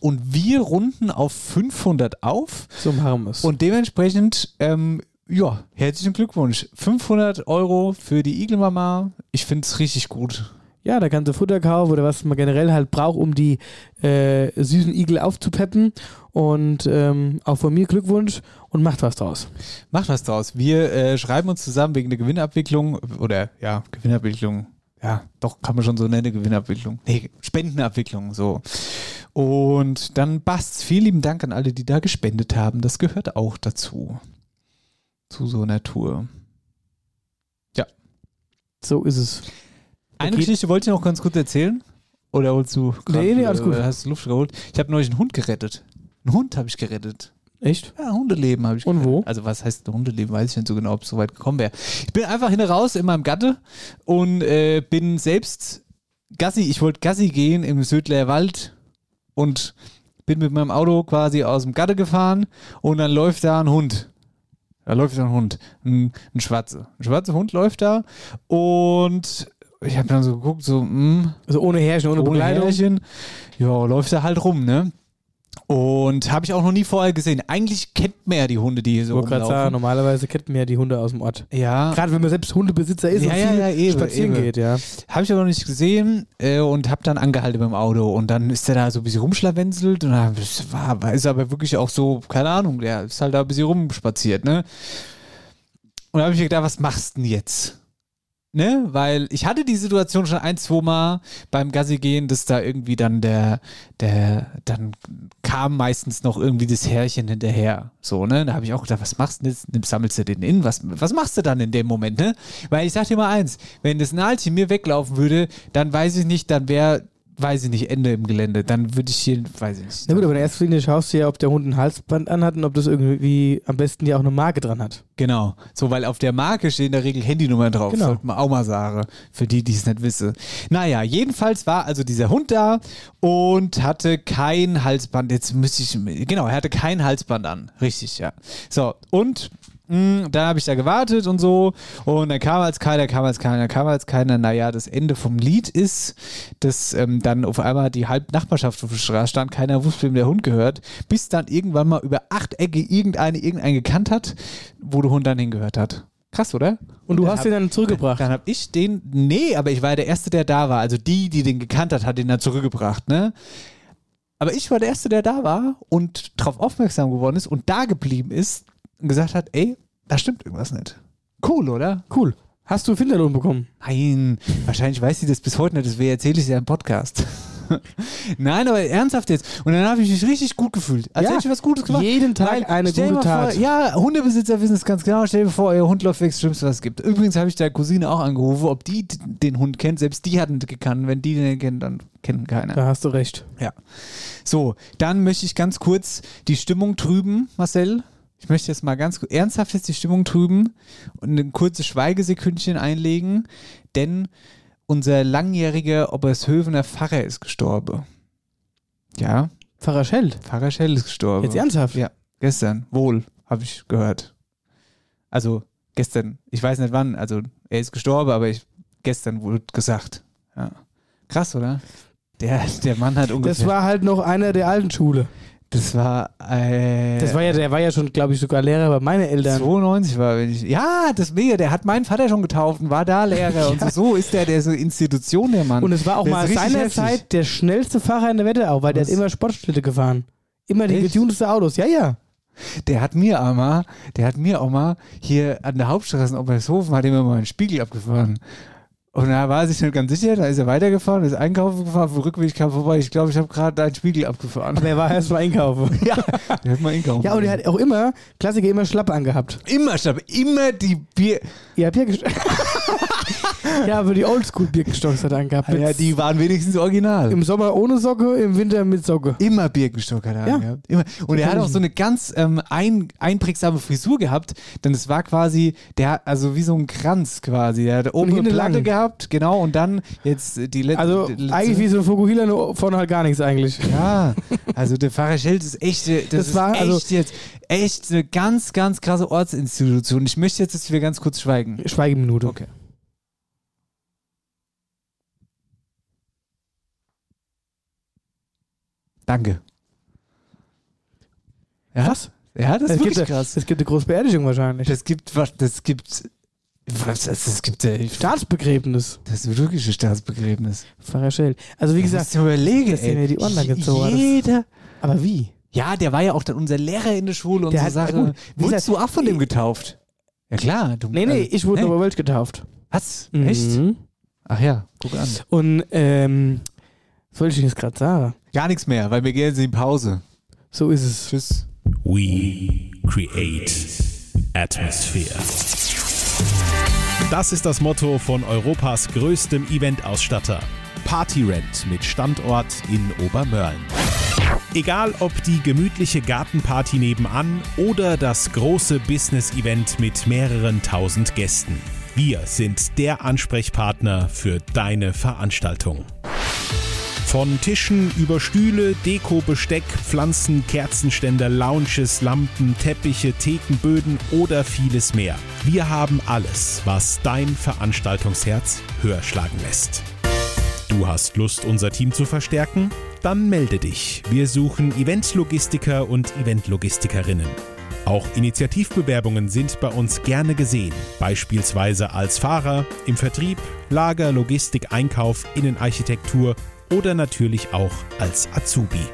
Speaker 3: und wir runden auf 500 auf.
Speaker 4: So machen wir es.
Speaker 3: Und dementsprechend, ähm, ja, herzlichen Glückwunsch. 500 Euro für die Igelmama. Ich finde es richtig gut.
Speaker 4: Ja, da kannst du Futter kaufen oder was man generell halt braucht, um die äh, süßen Igel aufzupeppen. Und ähm, auch von mir Glückwunsch und macht was draus.
Speaker 3: Macht was draus. Wir äh, schreiben uns zusammen wegen der Gewinnabwicklung oder ja, Gewinnabwicklung. Ja, doch, kann man schon so nennen, Gewinnabwicklung. Nee, Spendenabwicklung, so. Und dann passt's. Vielen lieben Dank an alle, die da gespendet haben. Das gehört auch dazu. Zu so einer Tour.
Speaker 4: So ist es.
Speaker 3: Eine
Speaker 4: Okay.
Speaker 3: Geschichte wollte ich noch ganz kurz erzählen. Oder holst du grad,
Speaker 4: Nee, nee, alles gut.
Speaker 3: äh, Hast du Luft geholt? Ich habe neulich einen Hund gerettet. Einen Hund habe ich gerettet.
Speaker 4: Echt?
Speaker 3: Ja, Hundeleben habe ich
Speaker 4: Und
Speaker 3: gerettet.
Speaker 4: wo?
Speaker 3: Also was heißt Hundeleben, weiß ich nicht so genau, ob es so weit gekommen wäre. Ich bin einfach hin raus in meinem Gatte und äh, bin selbst Gassi, ich wollte Gassi gehen im Södler Wald und bin mit meinem Auto quasi aus dem Gatte gefahren und dann läuft da ein Hund. Da läuft da ein Hund, ein, ein schwarzer. Ein schwarzer Hund läuft da und ich habe dann so geguckt, so, mh,
Speaker 4: Also ohne Herrchen, ohne,
Speaker 3: ohne. Härchen. Ja, läuft er halt rum, ne? Und habe ich auch noch nie vorher gesehen. Eigentlich kennt man ja die Hunde, die hier so
Speaker 4: gerade sagen,
Speaker 3: rumlaufen.
Speaker 4: normalerweise kennt man ja die Hunde aus dem Ort.
Speaker 3: Ja,
Speaker 4: Gerade wenn man selbst Hundebesitzer ist
Speaker 3: Ja,
Speaker 4: und
Speaker 3: ja,
Speaker 4: viel
Speaker 3: ja, eben,
Speaker 4: spazieren
Speaker 3: eben.
Speaker 4: geht, ja.
Speaker 3: habe ich aber noch nicht gesehen äh, und habe dann angehalten beim Auto. Und dann ist er da so ein bisschen rumschlawenzelt und dann war, ist aber wirklich auch so, keine Ahnung, der ist halt da ein bisschen rumspaziert, ne? Und da habe ich mir gedacht, was machst du denn jetzt? Ne? Weil ich hatte die Situation schon ein, zwei Mal beim Gassi gehen, dass da irgendwie dann der, der, dann kam meistens noch irgendwie das Härchen hinterher. So, ne? Da habe ich auch gedacht, was machst du jetzt? Sammelst du den in? Was, was machst du dann in dem Moment, ne? Weil ich sag dir mal eins, wenn das Nalchen mir weglaufen würde, dann weiß ich nicht, dann wäre, weiß ich nicht, Ende im Gelände. Dann würde ich hier, weiß ich nicht.
Speaker 4: Na gut, aber in erster Linie schaust du ja, ob der Hund ein Halsband anhat und ob das irgendwie am besten ja auch eine Marke dran hat.
Speaker 3: Genau. So, weil auf der Marke stehen in der Regel Handynummern drauf.
Speaker 4: Genau.
Speaker 3: Sollte man auch mal sagen. Für die, die es nicht wissen. Naja, jedenfalls war also dieser Hund da und hatte kein Halsband. Jetzt müsste ich, genau, er hatte kein Halsband an. Richtig, ja. So, und mh, dann habe ich da gewartet und so. Und dann kam als keiner, kam als keiner, kam als keiner. Naja, das Ende vom Lied ist, dass ähm, dann auf einmal die halbe Nachbarschaft auf der Straße stand. Keiner wusste, wem der Hund gehört. Bis dann irgendwann mal über acht Ecke irgendeine irgendeinen gekannt hat, wo der Hund dann hingehört hat. Krass, oder?
Speaker 4: Und du
Speaker 3: dann
Speaker 4: hast
Speaker 3: hab-
Speaker 4: ihn dann zurückgebracht.
Speaker 3: Dann habe ich den, nee, aber ich war ja der Erste, der da war. Also die, die den gekannt hat, hat ihn dann zurückgebracht, ne? Aber ich war der Erste, der da war und darauf aufmerksam geworden ist und da geblieben ist und gesagt hat, ey, da stimmt irgendwas nicht. Cool, oder?
Speaker 4: Cool. Hast du Finderlohn bekommen?
Speaker 3: Nein, wahrscheinlich weiß sie das bis heute nicht, deswegen erzähle ich es ja im Podcast. Nein, aber ernsthaft jetzt. Und dann habe ich mich richtig gut gefühlt. Als
Speaker 4: Ja,
Speaker 3: hätte ich was Gutes gemacht.
Speaker 4: jeden Tag
Speaker 3: Weil,
Speaker 4: eine gute Tat.
Speaker 3: Vor, ja, Hundebesitzer wissen es ganz genau. Stell dir vor, euer Hund läuft weg, Schlimmste, was es gibt. Übrigens habe ich der Cousine auch angerufen, ob die den Hund kennt. Selbst die hatten gekannt. Wenn die den kennen, dann kennen keiner.
Speaker 4: Da hast du recht.
Speaker 3: Ja. So, dann möchte ich ganz kurz die Stimmung trüben, Marcel. Ich möchte jetzt mal ganz ernsthaft jetzt die Stimmung trüben und ein kurzes Schweigesekündchen einlegen, denn unser langjähriger Obershövener Pfarrer ist gestorben. Ja,
Speaker 4: Pfarrer Scheld.
Speaker 3: Pfarrer Schell ist gestorben.
Speaker 4: Jetzt ernsthaft?
Speaker 3: Ja, gestern. Wohl, habe ich gehört. Also gestern, ich weiß nicht wann, also er ist gestorben, aber ich, gestern wurde gesagt. Ja. Krass, oder? Der, der Mann hat ungefähr.
Speaker 4: Das war halt noch einer der alten Schule.
Speaker 3: Das war, äh,
Speaker 4: Das war ja, der war ja schon, glaube ich, sogar Lehrer bei meinen Eltern.
Speaker 3: 92 war, wenn ich, ja, das mega, der hat meinen Vater schon getauft und war da Lehrer und so, so ist der, der so Institution, der Mann.
Speaker 4: Und es war auch
Speaker 3: Der
Speaker 4: mal seinerzeit der schnellste Fahrer in der Wetterau, weil der
Speaker 3: Was?
Speaker 4: hat immer Sportschlitte gefahren. Immer die
Speaker 3: Echt?
Speaker 4: getuntesten Autos. Ja, ja.
Speaker 3: Der hat mir auch mal, der hat mir auch mal hier an der Hauptstraße in Obershofen, hat ihm immer einen Spiegel abgefahren. Und da war er sich nicht ganz sicher, da ist er weitergefahren, ist einkaufen gefahren, dem Rückweg kam vorbei. Ich glaube, ich habe gerade deinen Spiegel abgefahren.
Speaker 4: Aber er war erst mal einkaufen.
Speaker 3: ja, der hat mal einkaufen.
Speaker 4: Ja, und er hat auch immer, Klassiker, immer Schlappe angehabt.
Speaker 3: immer, Stab, immer die Bier.
Speaker 4: Ja, Birkenstock. ja, aber die Oldschool-Birkenstocks hat er angehabt.
Speaker 3: Ja, die waren wenigstens original.
Speaker 4: Im Sommer ohne Socke, im Winter mit Socke.
Speaker 3: Immer Birkenstock hat er
Speaker 4: Ja.
Speaker 3: angehabt. Immer. Und er hat auch so eine ganz ähm, ein, einprägsame Frisur gehabt, denn es war quasi, der hat also wie so ein Kranz quasi. Der hat oben eine Platte gehabt gehabt, genau, und dann jetzt die letzte.
Speaker 4: Also
Speaker 3: letzte-
Speaker 4: eigentlich wie so ein Fokuhila, nur vorne halt gar nichts eigentlich.
Speaker 3: Ja, also der Pfarrer Schild ist echt, das,
Speaker 4: Das
Speaker 3: ist
Speaker 4: war,
Speaker 3: echt
Speaker 4: also-
Speaker 3: jetzt, echt eine ganz, ganz krasse Ortsinstitution. Ich möchte jetzt, dass wir ganz kurz schweigen.
Speaker 4: Schweigeminute.
Speaker 3: Okay. Danke. Ja?
Speaker 4: Was?
Speaker 3: Ja, das ist
Speaker 4: Es
Speaker 3: wirklich
Speaker 4: gibt,
Speaker 3: krass.
Speaker 4: Es gibt eine große Beerdigung wahrscheinlich.
Speaker 3: Das gibt, was, das gibt, was, das, das gibt, äh,
Speaker 4: Staatsbegräbnis.
Speaker 3: das ist wirklich ein Staatsbegräbnis.
Speaker 4: Pfarrer Schell. Also wie gesagt,
Speaker 3: dir überlegen,
Speaker 4: dass der mir die lang gezogen hat.
Speaker 3: Jeder,
Speaker 4: aber wie?
Speaker 3: Ja, der war ja auch dann unser Lehrer in der Schule und
Speaker 4: Der
Speaker 3: so
Speaker 4: hat-
Speaker 3: Sache.
Speaker 4: gut,
Speaker 3: Wurdest du auch von dem getauft? Ja klar. Du,
Speaker 4: Nee, nee,
Speaker 3: also-
Speaker 4: ich wurde
Speaker 3: nee.
Speaker 4: über Welt getauft.
Speaker 3: Was? Echt?
Speaker 4: Mhm.
Speaker 3: Ach ja, guck an.
Speaker 4: Und ähm, was wollte ich jetzt gerade sagen?
Speaker 3: Gar nichts mehr, weil wir gehen jetzt in die Pause.
Speaker 4: So ist es.
Speaker 3: Tschüss.
Speaker 6: We create atmosphere. Das ist das Motto von Europas größtem Eventausstatter. Partyrent mit Standort in Obermörlen. Egal ob die gemütliche Gartenparty nebenan oder das große Business-Event mit mehreren tausend Gästen. Wir sind der Ansprechpartner für deine Veranstaltung. Von Tischen über Stühle, Deko, Besteck, Pflanzen, Kerzenständer, Lounges, Lampen, Teppiche, Theken, Böden oder vieles mehr. Wir haben alles, was dein Veranstaltungsherz höher schlagen lässt. Du hast Lust, unser Team zu verstärken? Dann melde dich. Wir suchen Eventlogistiker und Eventlogistikerinnen. Auch Initiativbewerbungen sind bei uns gerne gesehen, beispielsweise als Fahrer, im Vertrieb, Lager, Logistik, Einkauf, Innenarchitektur oder natürlich auch als Azubi.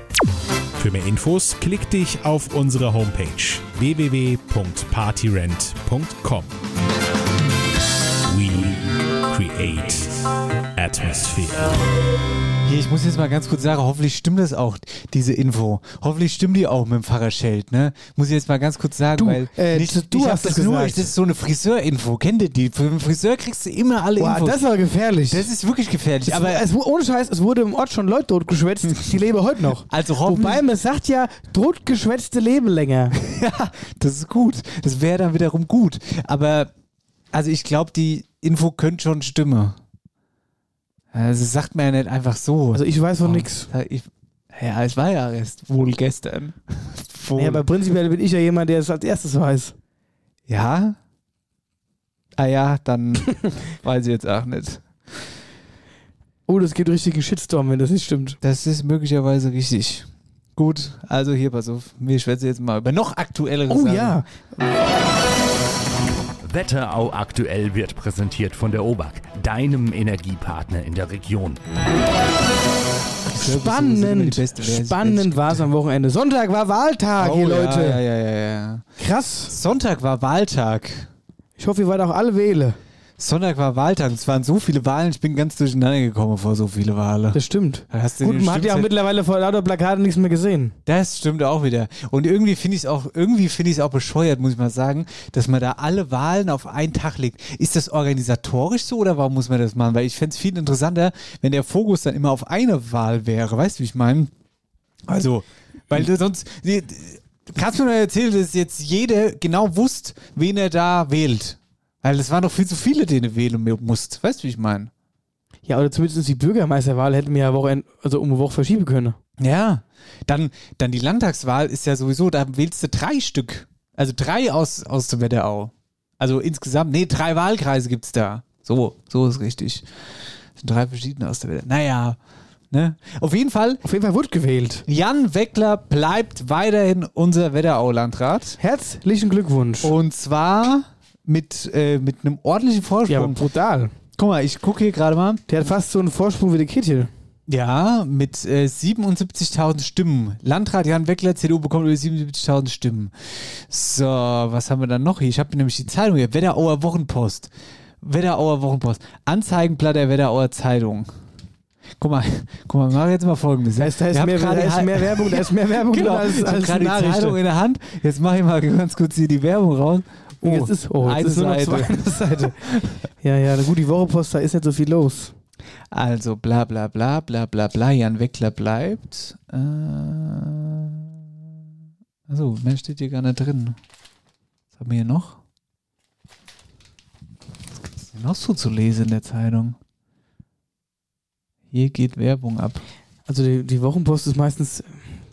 Speaker 6: Für mehr Infos klick dich auf unsere Homepage www.partyrent.com. We create atmosphere.
Speaker 3: Hier, ich muss jetzt mal ganz kurz sagen, hoffentlich stimmt das auch, diese Info. Hoffentlich stimmt die auch mit dem Pfarrer Scheld, ne? Muss ich jetzt mal ganz kurz sagen,
Speaker 4: Du,
Speaker 3: weil
Speaker 4: äh,
Speaker 3: nicht,
Speaker 4: du
Speaker 3: ich
Speaker 4: hast
Speaker 3: das
Speaker 4: es
Speaker 3: nur,
Speaker 4: gesagt.
Speaker 3: das ist so eine Friseur-Info. Kennt ihr die? Für den Friseur kriegst du immer alle
Speaker 4: Boah,
Speaker 3: Infos.
Speaker 4: das war gefährlich.
Speaker 3: das ist wirklich gefährlich.
Speaker 4: aber
Speaker 3: aber
Speaker 4: es, ohne Scheiß, es wurde im Ort schon Leute totgeschwätzt, die leben heute noch.
Speaker 3: also hoffentlich,
Speaker 4: Wobei man sagt ja, totgeschwätzte leben länger.
Speaker 3: ja, das ist gut. Das wäre dann wiederum gut. Aber also ich glaube, die Info könnte schon stimmen. Also sagt man ja nicht einfach so.
Speaker 4: Also ich weiß von
Speaker 3: Oh. Ich, ja, es war ja erst wohl gestern. Wohl.
Speaker 4: Ja, aber prinzipiell bin ich ja jemand, der es als erstes weiß.
Speaker 3: Ja? Ah ja, dann weiß ich jetzt auch nicht.
Speaker 4: Oh, das gibt richtigen Shitstorm, wenn das nicht stimmt.
Speaker 3: Das ist möglicherweise richtig. Gut, also hier, pass auf. Wir schwätzen jetzt mal über noch aktuellere
Speaker 4: Oh
Speaker 3: Sachen.
Speaker 4: ja.
Speaker 7: Wetterau aktuell wird präsentiert von der OBAK, deinem Energiepartner in der Region.
Speaker 4: Spannend. Spannend war es am Wochenende. Sonntag war Wahltag,
Speaker 3: Oh,
Speaker 4: hier Leute.
Speaker 3: Ja, ja, ja, ja.
Speaker 4: Krass.
Speaker 3: Sonntag war Wahltag.
Speaker 4: Ich hoffe, ihr wart auch alle wähle.
Speaker 3: Sonntag war Wahltag. Es waren so viele Wahlen. Ich bin ganz durcheinander gekommen vor so viele Wahlen.
Speaker 4: Das stimmt.
Speaker 3: Da hast du
Speaker 4: Gut, man hat ja auch mittlerweile vor lauter Plakaten nichts mehr gesehen.
Speaker 3: Das stimmt auch wieder. Und irgendwie finde ich es auch, irgendwie finde ich es auch bescheuert, muss ich mal sagen, dass man da alle Wahlen auf einen Tag legt. Ist das organisatorisch so oder warum muss man das machen? Weil ich fände es viel interessanter, wenn der Fokus dann immer auf eine Wahl wäre. Weißt du, wie ich meine? Also, weil du sonst. Kannst du mir erzählen, dass jetzt jeder genau wusste, wen er da wählt? Weil es waren doch viel zu viele, den du wählen musst. Weißt du, wie ich meine?
Speaker 4: Ja, oder zumindest die Bürgermeisterwahl hätten wir ja Woche, also um eine Woche verschieben können.
Speaker 3: Ja, dann, dann die Landtagswahl ist ja sowieso, da wählst du drei Stück. Also drei aus, aus der Wetterau. Also insgesamt, nee, drei Wahlkreise gibt's da. So, so ist richtig. Das sind drei verschiedene aus der Wetterau. Naja, ne? Auf jeden Fall,
Speaker 4: Auf jeden Fall wurde gewählt.
Speaker 3: Jan Weckler bleibt weiterhin unser Wetterau-Landrat.
Speaker 4: Herzlichen Glückwunsch.
Speaker 3: Und zwar mit, äh, mit einem ordentlichen
Speaker 4: ja, aber
Speaker 3: Vorsprung.
Speaker 4: brutal.
Speaker 3: Guck mal, ich gucke hier gerade mal.
Speaker 4: Der hat fast so einen Vorsprung wie der Kittel.
Speaker 3: Ja, mit äh, 77.000 Stimmen. Landrat Jan Weckler, CDU, bekommt über 77.000 Stimmen. So, was haben wir dann noch hier? Ich habe nämlich die Zeitung hier. Wetterauer Wochenpost. Wetterauer Wochenpost. Anzeigenblatt der Wetterauer Zeitung. Guck mal, guck mal, machen jetzt mal folgendes.
Speaker 4: Da ist, da ist, mehr, da ist mehr Werbung, da ist mehr Werbung
Speaker 3: Genau,
Speaker 4: drin als,
Speaker 3: ich habe
Speaker 4: als
Speaker 3: gerade die Zeitung in der Hand. Jetzt mache ich mal ganz kurz hier die Werbung raus. Oh,
Speaker 4: jetzt ist, oh, jetzt
Speaker 3: eine
Speaker 4: ist
Speaker 3: Seite.
Speaker 4: eine Seite. Ja, ja, gut, die Wochepost, da ist nicht so viel los.
Speaker 3: Also bla bla bla bla bla bla. Jan Weckler bleibt. Äh, also, mehr steht hier gar nicht drin. Was haben wir hier noch? noch so zu lesen in der Zeitung? Hier geht Werbung ab.
Speaker 4: Also die, die Wochenpost ist meistens,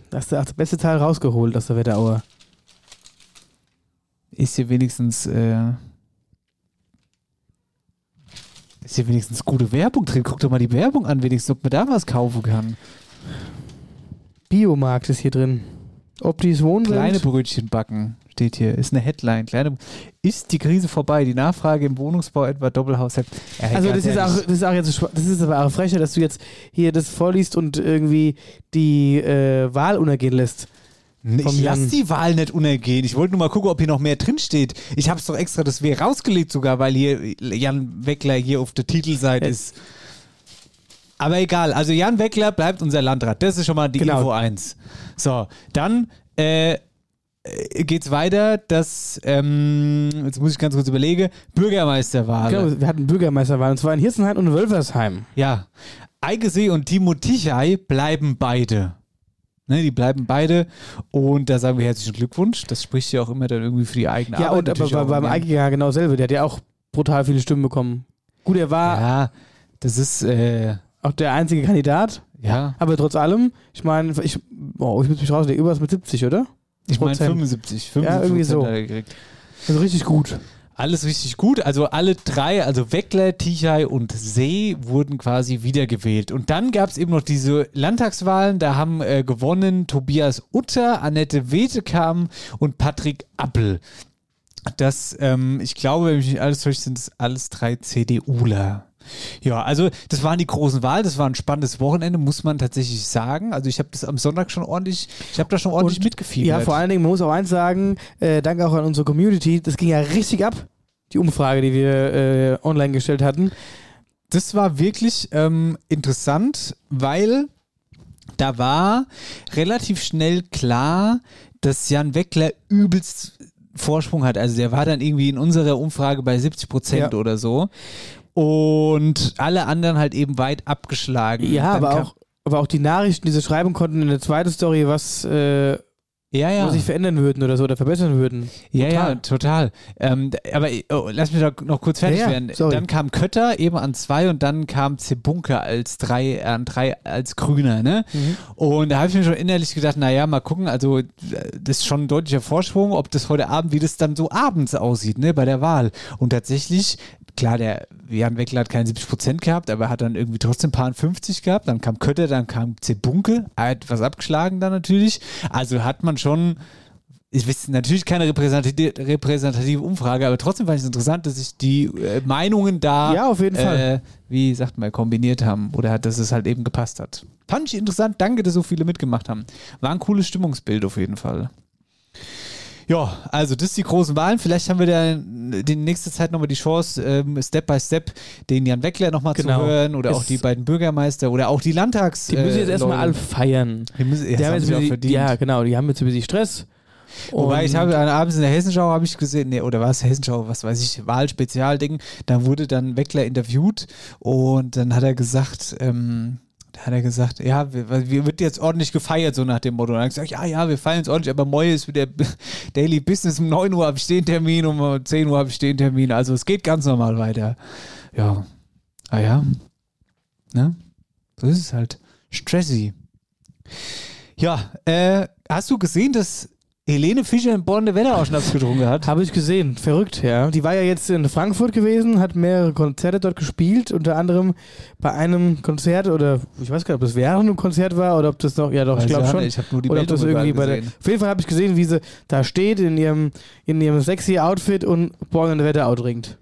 Speaker 4: da hast du auch das beste Teil rausgeholt aus der Wetterauer.
Speaker 3: Ist hier wenigstens, äh, ist hier wenigstens gute Werbung drin. Guck doch mal die Werbung an, wenigstens, ob man da was kaufen kann.
Speaker 4: Biomarkt ist hier drin. Ob die es wohnen
Speaker 3: Kleine
Speaker 4: sind?
Speaker 3: Brötchen backen, steht hier. Ist eine Headline. Kleine, ist die Krise vorbei? Die Nachfrage im Wohnungsbau etwa Doppelhaus. Ja,
Speaker 4: Also das ist, auch, das ist auch jetzt, das ist aber auch frecher, dass du jetzt hier das vorliest und irgendwie die äh, Wahl untergehen lässt.
Speaker 3: Ich
Speaker 4: Jan.
Speaker 3: lass die Wahl nicht untergehen. Ich wollte nur mal gucken, ob hier noch mehr drin steht. Ich habe es doch extra das W rausgelegt sogar, weil hier Jan Weckler hier auf der Titelseite
Speaker 4: Ja.
Speaker 3: ist. Aber egal, also Jan Weckler bleibt unser Landrat. Das ist schon mal die
Speaker 4: Genau.
Speaker 3: Info 1. So, dann äh, äh, geht's weiter, dass, ähm, jetzt muss ich ganz kurz überlegen, Bürgermeisterwahl.
Speaker 4: Genau, wir hatten Bürgermeisterwahl und zwar in Hirsenheim und Wölfersheim.
Speaker 3: Ja, Eigesee und Timo Tichei bleiben beide. Ne, die bleiben beide und da sagen wir herzlichen Glückwunsch. Das spricht ja auch immer dann irgendwie für die eigene
Speaker 4: Ja,
Speaker 3: Arbeit.
Speaker 4: und aber beim
Speaker 3: im-
Speaker 4: Eiginger genau selber. Der hat ja auch brutal viele Stimmen bekommen. Gut, er war
Speaker 3: Ja, das ist, äh,
Speaker 4: auch der einzige Kandidat,
Speaker 3: ja,
Speaker 4: aber trotz allem, ich meine, ich, oh, ich muss mich rauslegen, irgendwas mit 70, oder?
Speaker 3: ich meine
Speaker 4: Prozent.
Speaker 3: 75, 75
Speaker 4: Ja, irgendwie so. Also richtig gut.
Speaker 3: Alles richtig gut. Also alle drei, also Weckler, Tichei und See wurden quasi wiedergewählt. Und dann gab es eben noch diese Landtagswahlen. Da haben äh, gewonnen Tobias Utter, Annette Wetekam und Patrick Appel. Das, ähm, ich glaube, wenn mich nicht alles täuscht, sind es alles drei CDUler. Ja, also das waren die großen Wahlen, das war ein spannendes Wochenende, muss man tatsächlich sagen. Also ich habe das am Sonntag schon ordentlich, ich habe da schon ordentlich
Speaker 4: Und-
Speaker 3: mitgefiebert.
Speaker 4: Ja, vor allen Dingen, man muss auch eins sagen, äh, danke auch an unsere Community, das ging ja richtig ab, die Umfrage, die wir äh, online gestellt hatten.
Speaker 3: das war wirklich ähm, interessant, weil da war relativ schnell klar, dass Jan Weckler übelst Vorsprung hat. Also der war dann irgendwie in unserer Umfrage bei 70 Prozent
Speaker 4: Ja.
Speaker 3: oder so. Und alle anderen halt eben weit abgeschlagen.
Speaker 4: Ja, aber auch, aber auch die Nachrichten, die sie schreiben konnten in der zweiten Story, was, äh,
Speaker 3: ja, ja.
Speaker 4: sich verändern würden oder so oder verbessern würden.
Speaker 3: Ja, ja,
Speaker 4: Total.
Speaker 3: total. Ähm, aber oh, lass mich da noch kurz fertig
Speaker 4: Ja, ja,
Speaker 3: werden.
Speaker 4: sorry.
Speaker 3: Dann kam Kötter eben an zwei und dann kam Zebunke als drei, an drei als Grüner, ne?
Speaker 4: Mhm.
Speaker 3: Und da habe ich mir schon innerlich gedacht, naja, mal gucken, also äh, das ist schon ein deutlicher Vorsprung, ob das heute Abend, wie das dann so abends aussieht, ne, bei der Wahl. Und tatsächlich, klar, der Jan Weckler hat keine 70 Prozent gehabt, aber er hat dann irgendwie trotzdem ein paar 50 gehabt. Dann kam Kötter, dann kam Zebunke, hat was abgeschlagen dann natürlich. Also hat man schon ich weiß natürlich keine repräsentative, repräsentative Umfrage, aber trotzdem fand ich es interessant, dass sich die äh, Meinungen da,
Speaker 4: Ja, auf jeden Fall.
Speaker 3: äh, wie sagt man, kombiniert haben oder hat, dass es halt eben gepasst hat. Fand ich interessant, danke, dass so viele mitgemacht haben. War ein cooles Stimmungsbild auf jeden Fall. Ja, also das sind die großen Wahlen. Vielleicht haben wir da die nächste Zeit nochmal die Chance, ähm, Step by Step den Jan Weckler nochmal
Speaker 4: Genau.
Speaker 3: zu hören oder
Speaker 4: Es-
Speaker 3: auch die beiden Bürgermeister oder auch die Landtags.
Speaker 4: Die müssen jetzt
Speaker 3: äh,
Speaker 4: erstmal alle feiern.
Speaker 3: Die müssen,
Speaker 4: Die haben
Speaker 3: haben
Speaker 4: jetzt bisschen-
Speaker 3: verdient.
Speaker 4: Ja, genau, die haben jetzt ein bisschen Stress.
Speaker 3: Wobei ich
Speaker 4: Und-
Speaker 3: habe abends in der Hessenschau habe ich gesehen, nee, oder war es Hessenschau, was weiß ich, Wahlspezialding, da wurde dann Weckler interviewt und dann hat er gesagt, ähm, da hat er gesagt, ja, wir, wir wird jetzt ordentlich gefeiert, so nach dem Motto. Und dann hat er gesagt, ja, ja, wir feiern es ordentlich, aber Moje ist wieder Daily Business, um 9 Uhr habe ich den Termin, um 10 Uhr habe ich den Termin, also es geht ganz normal weiter. Ja, ah ja, ne, so ist es halt. Stressy. Ja, äh, hast du gesehen, dass Helene Fischer in Bonn eine Wetterausschnaps getrunken hat?
Speaker 4: Habe ich gesehen, verrückt, ja. Die war ja jetzt in Frankfurt gewesen, hat mehrere Konzerte dort gespielt, unter anderem bei einem Konzert oder ich weiß gar nicht, ob das während einem Konzert war oder ob das noch, ja doch,
Speaker 3: Weiß
Speaker 4: ich glaube
Speaker 3: ja
Speaker 4: schon.
Speaker 3: Ich habe nur die
Speaker 4: oder ob das irgendwie bei der.
Speaker 3: gesehen.
Speaker 4: Auf jeden Fall habe ich gesehen, wie sie da steht in ihrem, in ihrem sexy Outfit und Born in der Wetterau trinkt.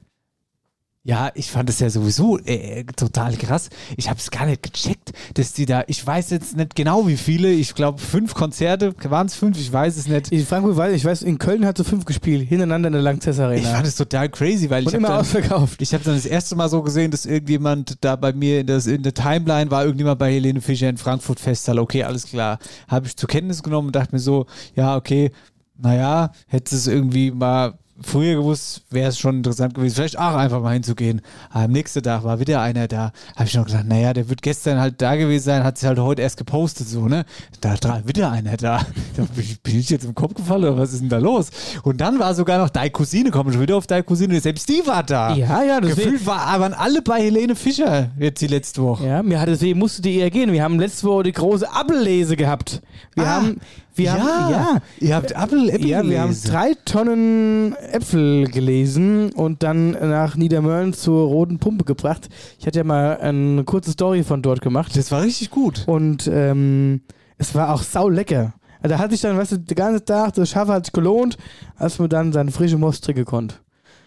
Speaker 3: Ja, ich fand es ja sowieso äh, total krass. Ich habe es gar nicht gecheckt, dass die da, ich weiß jetzt nicht genau wie viele, ich glaube fünf Konzerte, waren es fünf, ich weiß es nicht.
Speaker 4: In Frankfurt weiß ich, ich weiß, in Köln hat sie fünf gespielt, hintereinander in der Langzess
Speaker 3: Ich
Speaker 4: Arena.
Speaker 3: fand es total crazy, weil
Speaker 4: und
Speaker 3: ich habe
Speaker 4: immer
Speaker 3: dann,
Speaker 4: ausverkauft.
Speaker 3: ich hab dann das erste Mal so gesehen, dass irgendjemand da bei mir in, das, in der Timeline war, irgendjemand bei Helene Fischer in Frankfurt Festsaal. Okay, alles klar. Habe ich zur Kenntnis genommen und dachte mir so, ja, okay, naja, hätte es irgendwie mal früher gewusst, wäre es schon interessant gewesen, vielleicht auch einfach mal hinzugehen. Aber am nächsten Tag war wieder einer da. Habe ich noch gesagt, naja, der wird gestern halt da gewesen sein, hat sich halt heute erst gepostet, so, ne? Da war wieder einer da. da bin, ich, jetzt im Kopf gefallen oder was ist denn da los? Und dann war sogar noch deine Cousine, komm schon wieder auf deine Cousine, selbst die war da.
Speaker 4: Ja, ja, deswegen.
Speaker 3: Gefühlt war, waren alle bei Helene Fischer jetzt die letzte Woche.
Speaker 4: Ja, mir hat deswegen musste die eher gehen. Wir haben letzte Woche die große Appellese gehabt. Wir
Speaker 3: Ah,
Speaker 4: haben, wir
Speaker 3: ja,
Speaker 4: haben, ja,
Speaker 3: Ihr habt Apple, Apple
Speaker 4: ja, wir haben drei Tonnen Äpfel gelesen und dann nach Niedermörlen zur Roten Pumpe gebracht. Ich hatte ja mal eine kurze Story von dort gemacht.
Speaker 3: Das war richtig gut.
Speaker 4: Und ähm, es war auch sau lecker. Also da hatte ich dann, weißt du, den ganzen Tag, das Schaffen hat sich gelohnt, als man dann seine frische Most trinken konnte.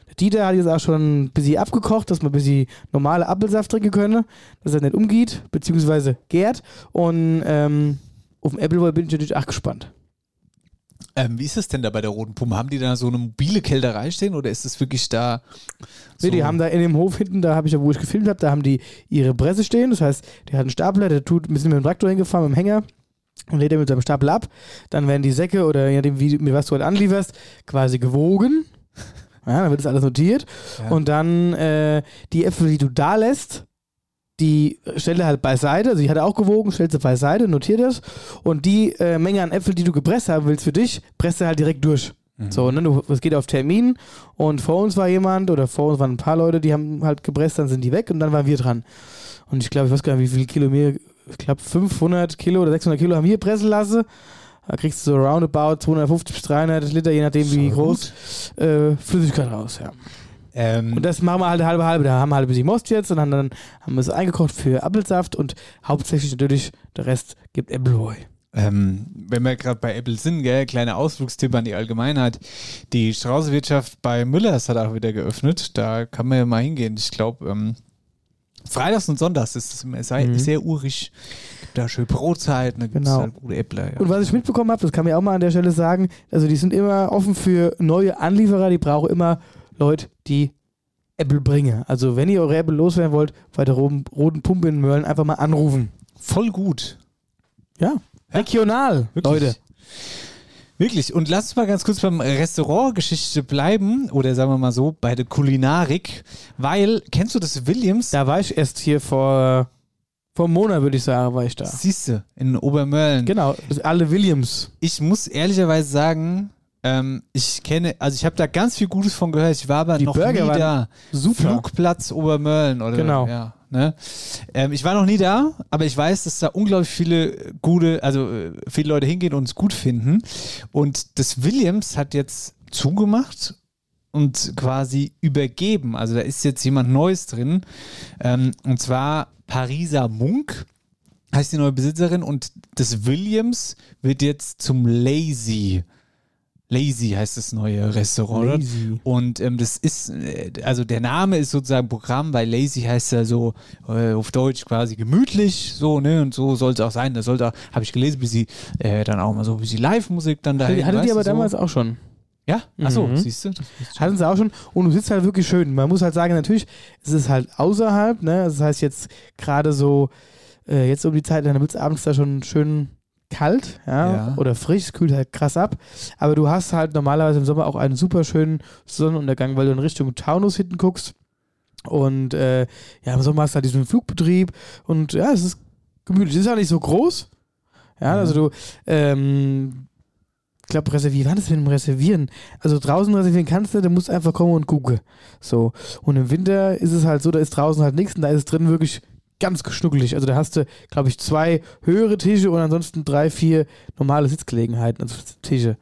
Speaker 4: Der Dieter hat jetzt auch schon ein bisschen abgekocht, dass man ein bisschen normale Apfelsaft trinken könne, dass er nicht umgeht, beziehungsweise gärt. Und ähm, auf dem Appleboy bin ich natürlich auch gespannt.
Speaker 3: Ähm, wie ist das denn da bei der Roten Pumpe? Haben die da so eine mobile Kälterei stehen oder ist das wirklich da?
Speaker 4: Nee, die haben da in dem Hof hinten, da habe ich ja, wo ich gefilmt habe, da haben die ihre Presse stehen. Das heißt, der hat einen Stapler, der tut ein bisschen mit dem Traktor hingefahren, mit dem Hänger und lädt er mit seinem Stapel ab. Dann werden die Säcke oder je nachdem, wie, mit was du halt anlieferst, quasi gewogen. Ja, dann wird das alles notiert.
Speaker 3: Ja.
Speaker 4: Und dann äh, die Äpfel, die du da lässt, die stellt er halt beiseite. Also, die hat er auch gewogen, stellt sie beiseite, notiert das. Und die äh, Menge an Äpfel, die du gepresst haben willst für dich, presst er halt direkt durch. So, ne, du, es geht auf Termin und vor uns war jemand oder vor uns waren ein paar Leute, die haben halt gepresst, dann sind die weg und dann waren wir dran. Und ich glaube, ich weiß gar nicht, wie viel Kilo mehr, ich glaube 500 Kilo oder 600 Kilo haben wir pressen lassen. Da kriegst du so roundabout 250 bis 300 Liter, je nachdem wie groß, äh, Flüssigkeit raus, ja.
Speaker 3: Ähm,
Speaker 4: Und das machen wir halt halbe halbe. Da haben wir halt ein bisschen Most jetzt und dann, dann haben wir es eingekocht für Apfelsaft und hauptsächlich natürlich der Rest gibt Appleboy.
Speaker 3: ähm, wenn wir gerade bei Apple sind, gell, kleiner Ausflugstipp an die Allgemeinheit. Die Straußenwirtschaft bei Müllers hat auch wieder geöffnet. Da kann man ja mal hingehen. Ich glaube, ähm, Freitags und Sonntags ist es immer sehr,
Speaker 4: Mhm.
Speaker 3: sehr urig. Da schön Brotzeit, da gibt es
Speaker 4: Genau.
Speaker 3: halt gute Äppler. Ja.
Speaker 4: Und was ich mitbekommen habe, das kann mir auch mal an der Stelle sagen, also die sind immer offen für neue Anlieferer, die brauchen immer Leute, die Apple bringen. Also wenn ihr eure Apple loswerden wollt, bei der roten, roten Pumpe in Mölln einfach mal anrufen.
Speaker 3: Voll gut.
Speaker 4: Ja, regional,
Speaker 3: Wirklich.
Speaker 4: Leute.
Speaker 3: Wirklich. Und lass uns mal ganz kurz beim Restaurantgeschichte bleiben oder sagen wir mal so, bei der Kulinarik, weil, kennst du das Williams?
Speaker 4: Da war ich erst hier vor, vor einem Monat, würde ich sagen, war ich da.
Speaker 3: Siehst du, in Obermörlen.
Speaker 4: Genau, alle Williams.
Speaker 3: Ich muss ehrlicherweise sagen, ähm, ich kenne, also ich habe da ganz viel Gutes von gehört. Ich war aber
Speaker 4: Die
Speaker 3: noch
Speaker 4: Burger
Speaker 3: nie da.
Speaker 4: super.
Speaker 3: Flugplatz Obermörlen oder
Speaker 4: Genau.
Speaker 3: ja. Ne? Ähm, ich war noch nie da, aber ich weiß, dass da unglaublich viele gute, also äh, viele Leute hingehen und es gut finden. Und das Williams hat jetzt zugemacht und quasi übergeben. Also da ist jetzt jemand Neues drin. Ähm, und zwar Pariser Munk heißt die neue Besitzerin und das Williams wird jetzt zum Lazy. Lazy heißt das neue Restaurant.
Speaker 4: Lazy.
Speaker 3: Und ähm, das ist, äh, also der Name ist sozusagen Programm, weil Lazy heißt ja so äh, auf Deutsch quasi gemütlich, so, ne? Und so soll es auch sein. Da sollte auch, habe ich gelesen, wie sie äh, dann auch mal so, wie sie Live-Musik dann da
Speaker 4: Hatte, hatte die aber damals auch schon.
Speaker 3: Ja? Achso,
Speaker 4: Mhm.
Speaker 3: siehst du?
Speaker 4: Hatten sie auch schon. Und du sitzt halt wirklich schön. Man muss halt sagen, natürlich, es ist halt außerhalb, ne? Das heißt jetzt gerade so, äh, jetzt um die Zeit, dann wird es abends da schon schön kalt, ja,
Speaker 3: Ja.
Speaker 4: oder frisch, es kühlt halt krass ab. Aber du hast halt normalerweise im Sommer auch einen super schönen Sonnenuntergang, weil du in Richtung Taunus hinten guckst. Und äh, ja, im Sommer hast du halt diesen Flugbetrieb und ja, es ist gemütlich. Es ist auch nicht so groß. Ja, also du, ähm, ich glaube, reservieren, wann ist mit dem Reservieren? Also draußen reservieren kannst du, du musst einfach kommen und gucken. So. Und im Winter ist es halt so, da ist draußen halt nichts und da ist es drin wirklich ganz geschnuckelig. Also da hast du, glaube ich, zwei höhere Tische und ansonsten drei, vier normale Sitzgelegenheiten, also Tische.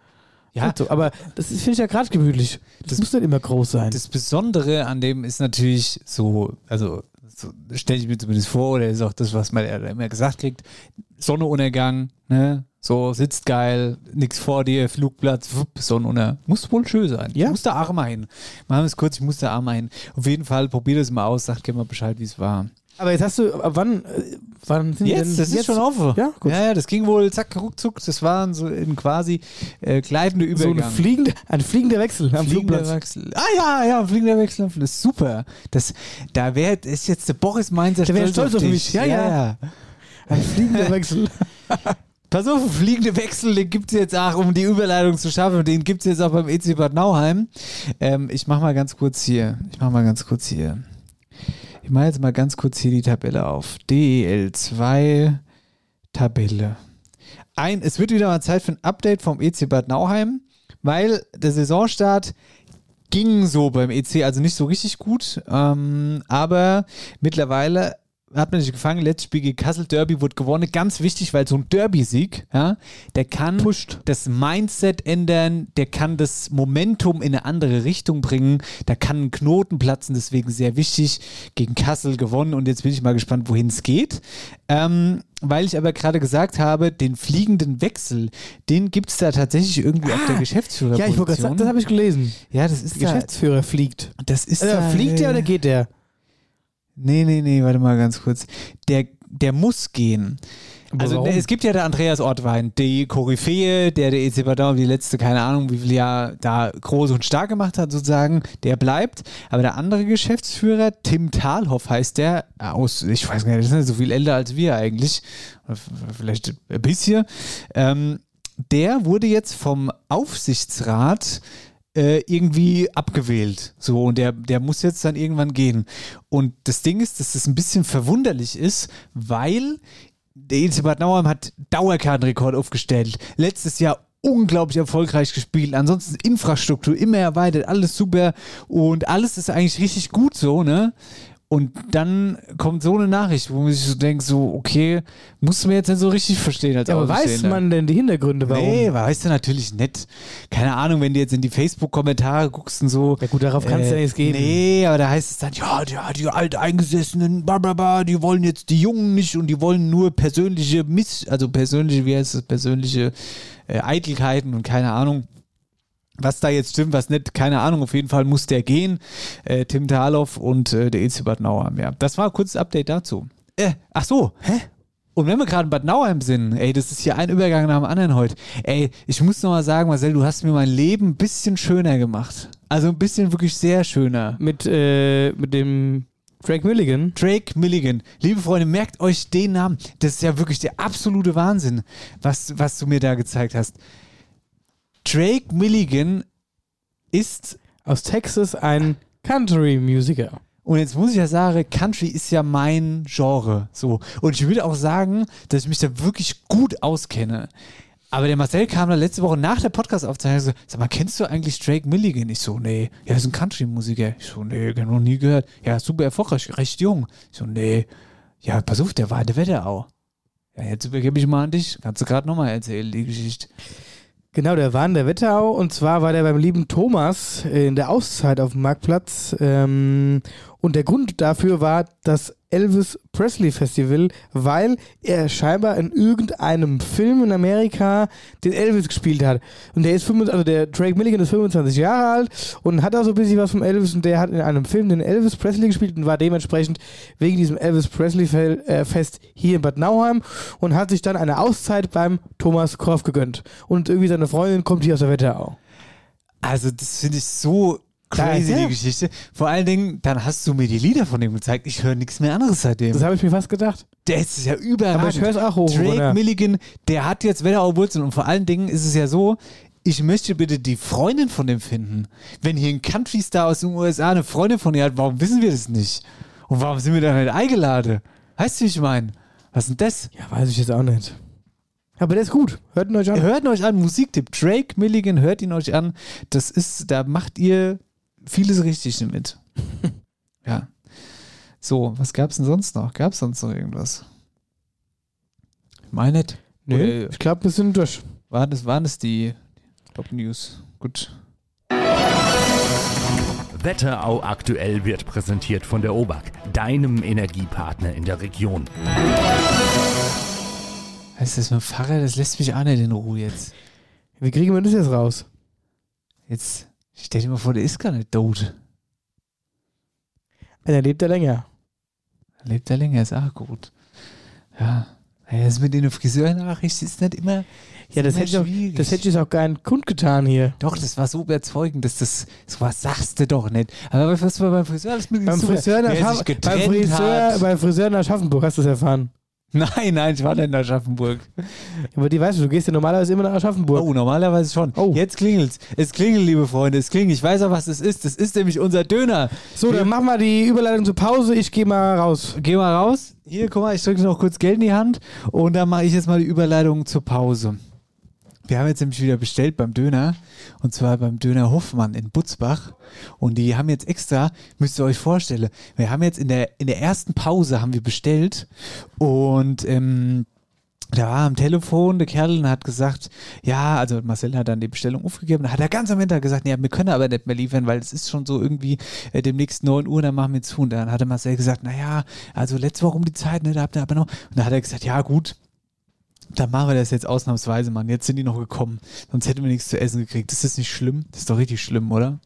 Speaker 3: Ja.
Speaker 4: Halt so. Aber das finde ich ja gerade gemütlich. Das,
Speaker 3: Das-
Speaker 4: muss nicht immer groß sein.
Speaker 3: Das Besondere an dem ist natürlich so, also so stelle ich mir zumindest vor, oder ist auch das, was man immer gesagt kriegt, Sonnenuntergang, ne? So, sitzt geil, nix vor dir, Flugplatz, wupp, Sonnenunter. Muss wohl schön sein.
Speaker 4: Ja.
Speaker 3: Ich muss da auch mal hin. Machen wir es kurz, ich muss da auch mal hin. Auf jeden Fall, probier das mal aus, sagt gerne mal Bescheid, wie es war.
Speaker 4: Aber jetzt hast du, wann, äh, wann sind die
Speaker 3: Jetzt,
Speaker 4: denn
Speaker 3: das ist
Speaker 4: jetzt?
Speaker 3: schon offen.
Speaker 4: Ja, gut.
Speaker 3: Ja, ja, das ging wohl zack, ruckzuck. Das war so ein quasi äh, gleitender
Speaker 4: So
Speaker 3: Übergang.
Speaker 4: ein fliegender, ein fliegender Wechsel am
Speaker 3: Fliegender
Speaker 4: Flugplatz.
Speaker 3: Wechsel. Ah ja, ja, fliegender Wechsel. Das ist super. Das, da wär, ist jetzt der Boris Mainzer
Speaker 4: Der wär stolz auf
Speaker 3: dich.
Speaker 4: mich. Ja, ja. Ein fliegender Wechsel.
Speaker 3: Pass auf, fliegende Wechsel, den gibt es jetzt auch, um die Überleitung zu schaffen, den gibt es jetzt auch beim EC Bad Nauheim. Ähm, ich mach mal ganz kurz hier, ich mach mal ganz kurz hier. Mache jetzt mal ganz kurz hier die Tabelle auf. DEL2 Tabelle. Ein, es wird wieder mal Zeit für ein Update vom EC Bad Nauheim, weil der Saisonstart ging so beim EC, also nicht so richtig gut, ähm, aber mittlerweile hat man sich gefangen, letztes Spiel gegen Kassel, Derby wurde gewonnen. Ganz wichtig, weil so ein Derby-Sieg, ja, der kann
Speaker 4: Pusht.
Speaker 3: das Mindset ändern, der kann das Momentum in eine andere Richtung bringen, da kann ein Knoten platzen, deswegen sehr wichtig. Gegen Kassel gewonnen und jetzt bin ich mal gespannt, wohin es geht. Ähm, weil ich aber gerade gesagt habe, den fliegenden Wechsel, den gibt es da tatsächlich irgendwie auf der.
Speaker 4: Ah, Ja, ich wollte gerade sagen, das habe ich gelesen.
Speaker 3: Ja, das ist
Speaker 4: Der
Speaker 3: da,
Speaker 4: Geschäftsführer fliegt.
Speaker 3: das ist
Speaker 4: Also,
Speaker 3: da,
Speaker 4: fliegt der oder geht der?
Speaker 3: Nee, nee, nee, warte mal ganz kurz. Der, der muss gehen.
Speaker 4: Aber
Speaker 3: Also ne, es gibt ja der Andreas Ortwein, die Koryphäe, der der EC Bad Nauheim die letzte, keine Ahnung, wie viel Jahr da groß und stark gemacht hat sozusagen, der bleibt. Aber der andere Geschäftsführer, Tim Thalhoff heißt der, aus, ich weiß gar nicht, das ist nicht so viel älter als wir eigentlich, vielleicht ein bisschen, ähm, der wurde jetzt vom Aufsichtsrat äh, irgendwie abgewählt. So, und der, der muss jetzt dann irgendwann gehen. Und das Ding ist, dass das ein bisschen verwunderlich ist, weil der EC Bad Nauheim hat Dauerkartenrekord aufgestellt. Letztes Jahr unglaublich erfolgreich gespielt. Ansonsten Infrastruktur immer erweitert, alles super und alles ist eigentlich richtig gut so, ne? Und dann kommt so eine Nachricht, wo man sich so denkt, so, okay, musst du mir jetzt nicht so richtig verstehen als
Speaker 4: Ja, aber weiß man denn die Hintergründe, warum?
Speaker 3: Nee, weißt du natürlich nicht. Keine Ahnung, wenn du jetzt in die Facebook-Kommentare guckst und so.
Speaker 4: Ja gut, darauf kann es ja nichts gehen.
Speaker 3: Nee, aber da heißt es dann, ja, die, die Alteingesessenen, blablabla, die wollen jetzt die Jungen nicht und die wollen nur persönliche Miss, also persönliche, wie heißt es, persönliche äh, Eitelkeiten und keine Ahnung. Was da jetzt stimmt, was nicht, keine Ahnung. Auf jeden Fall muss der gehen. Äh, Tim Thalhoff und äh, der EC Bad Nauheim, ja. Das war ein kurzes Update dazu. Äh, ach so. Hä? Und wenn wir gerade in Bad Nauheim sind, ey, das ist hier ein Übergang nach dem anderen heute. Ey, ich muss noch mal sagen, Marcel, du hast mir mein Leben ein bisschen schöner gemacht. Also ein bisschen wirklich sehr schöner.
Speaker 4: Mit, äh, mit dem Drake Milligan.
Speaker 3: Drake Milligan. Liebe Freunde, merkt euch den Namen. Das ist ja wirklich der absolute Wahnsinn, was, was du mir da gezeigt hast. Drake Milligan ist
Speaker 4: Aus Texas ein Country-Musiker.
Speaker 3: Und jetzt muss ich ja sagen, Country ist ja mein Genre. So. Und ich würde auch sagen, dass ich mich da wirklich gut auskenne. Aber der Marcel kam da letzte Woche nach der Podcast-Aufzeichnung und so, sag mal, kennst du eigentlich Drake Milligan? Ich so, nee. Ja, ist ein Country-Musiker. Ich so, nee, hab noch nie gehört. Ja, super erfolgreich, recht jung. Ich so, nee. Ja, pass auf, der war in der Wetterau. Ja, jetzt übergebe ich mal an dich. Kannst du gerade nochmal erzählen, die Geschichte.
Speaker 4: Genau, der war in der Wetterau und zwar war der beim lieben Thomas in der Auszeit auf dem Marktplatz. Ähm, und der Grund dafür war das Elvis Presley Festival, weil er scheinbar in irgendeinem Film in Amerika den Elvis gespielt hat. Und der ist 25, also der Drake Milligan ist 25 Jahre alt und hat auch so ein bisschen was vom Elvis und der hat in einem Film den Elvis Presley gespielt und war dementsprechend wegen diesem Elvis Presley äh, Fest hier in Bad Nauheim und hat sich dann eine Auszeit beim Thomas Korf gegönnt. Und irgendwie seine Freundin kommt hier aus der Wetterau.
Speaker 3: Also, das finde ich so crazy, die Geschichte. Vor allen Dingen, dann hast du mir die Lieder von dem gezeigt. Ich höre nichts mehr anderes seitdem.
Speaker 4: Das habe ich mir fast gedacht.
Speaker 3: Der ist ja überragend.
Speaker 4: Aber ich höre es auch hoch.
Speaker 3: Drake
Speaker 4: oder?
Speaker 3: Milligan, der hat jetzt Wetterau Wurzeln. Und vor allen Dingen ist es ja so, ich möchte bitte die Freundin von dem finden. Wenn hier ein Country-Star aus den USA eine Freundin von ihr hat, warum wissen wir das nicht? Und warum sind wir da nicht eingeladen? Weißt du, wie ich meine? Was ist denn das?
Speaker 4: Ja, weiß ich jetzt auch nicht. Aber der ist gut. Hört ihn euch an.
Speaker 3: Hört ihn euch an, Musiktipp. Drake Milligan, hört ihn euch an. Das ist, da macht ihr vieles richtig damit. ja. So, was gab's denn sonst noch? Gab's sonst noch irgendwas? Ich meine nicht.
Speaker 4: Nö,
Speaker 3: Oder
Speaker 4: ich glaube, wir sind durch.
Speaker 3: waren das, waren das die Top News? Gut.
Speaker 7: Wetterau aktuell wird präsentiert von der OBAK, deinem Energiepartner in der Region.
Speaker 3: Heißt das mit dem Fahrrad? Das lässt mich auch nicht in Ruhe jetzt.
Speaker 4: Wie kriegen wir das jetzt raus?
Speaker 3: Jetzt stell dir mal vor, der ist gar nicht tot.
Speaker 4: Einer lebt ja länger.
Speaker 3: Lebt er länger, ist auch gut. Ja. Ja, Das mit den Friseurnachrichten ist nicht immer.
Speaker 4: Ja, das
Speaker 3: immer
Speaker 4: hätte, ich auch, das hätte ich auch gar nicht kundgetan hier.
Speaker 3: Doch, das war so überzeugend, dass das, sowas sagst du doch nicht. Aber was war beim Friseur alles mit
Speaker 4: Beim Friseur,
Speaker 3: sich
Speaker 4: beim, Friseur, beim Friseur in Aschaffenburg hast du es erfahren.
Speaker 3: Nein, nein, ich war nicht in Aschaffenburg.
Speaker 4: Aber die weißt du, du gehst ja normalerweise immer nach Aschaffenburg.
Speaker 3: Oh, normalerweise schon.
Speaker 4: Oh.
Speaker 3: Jetzt klingelt's. Es klingelt, liebe Freunde, es klingelt. Ich weiß auch, was es ist. Das ist nämlich unser Döner.
Speaker 4: So, dann mach mal die Überleitung zur Pause. Ich gehe mal raus.
Speaker 3: Geh mal raus. Hier, guck mal, ich drücke noch kurz Geld in die Hand und dann mache ich jetzt mal die Überleitung zur Pause. Wir haben jetzt nämlich wieder bestellt beim Döner und zwar beim Döner Hoffmann in Butzbach und die haben jetzt extra, müsst ihr euch vorstellen, wir haben jetzt in der, in der ersten Pause haben wir bestellt und ähm, da war am Telefon der Kerl und hat gesagt, ja, also Marcel hat dann die Bestellung aufgegeben. Da hat er ganz am Ende gesagt, ja, wir können aber nicht mehr liefern, weil es ist schon so irgendwie äh, demnächst 9 Uhr, dann machen wir zu. Und dann hat der Marcel gesagt, naja, also letzte Woche um die Zeit, ne, da habt ihr aber noch. Und da hat er gesagt, ja, gut, dann machen wir das jetzt ausnahmsweise, Mann. Jetzt sind die noch gekommen. Sonst hätten wir nichts zu essen gekriegt. Das ist nicht schlimm. Das ist doch richtig schlimm, oder?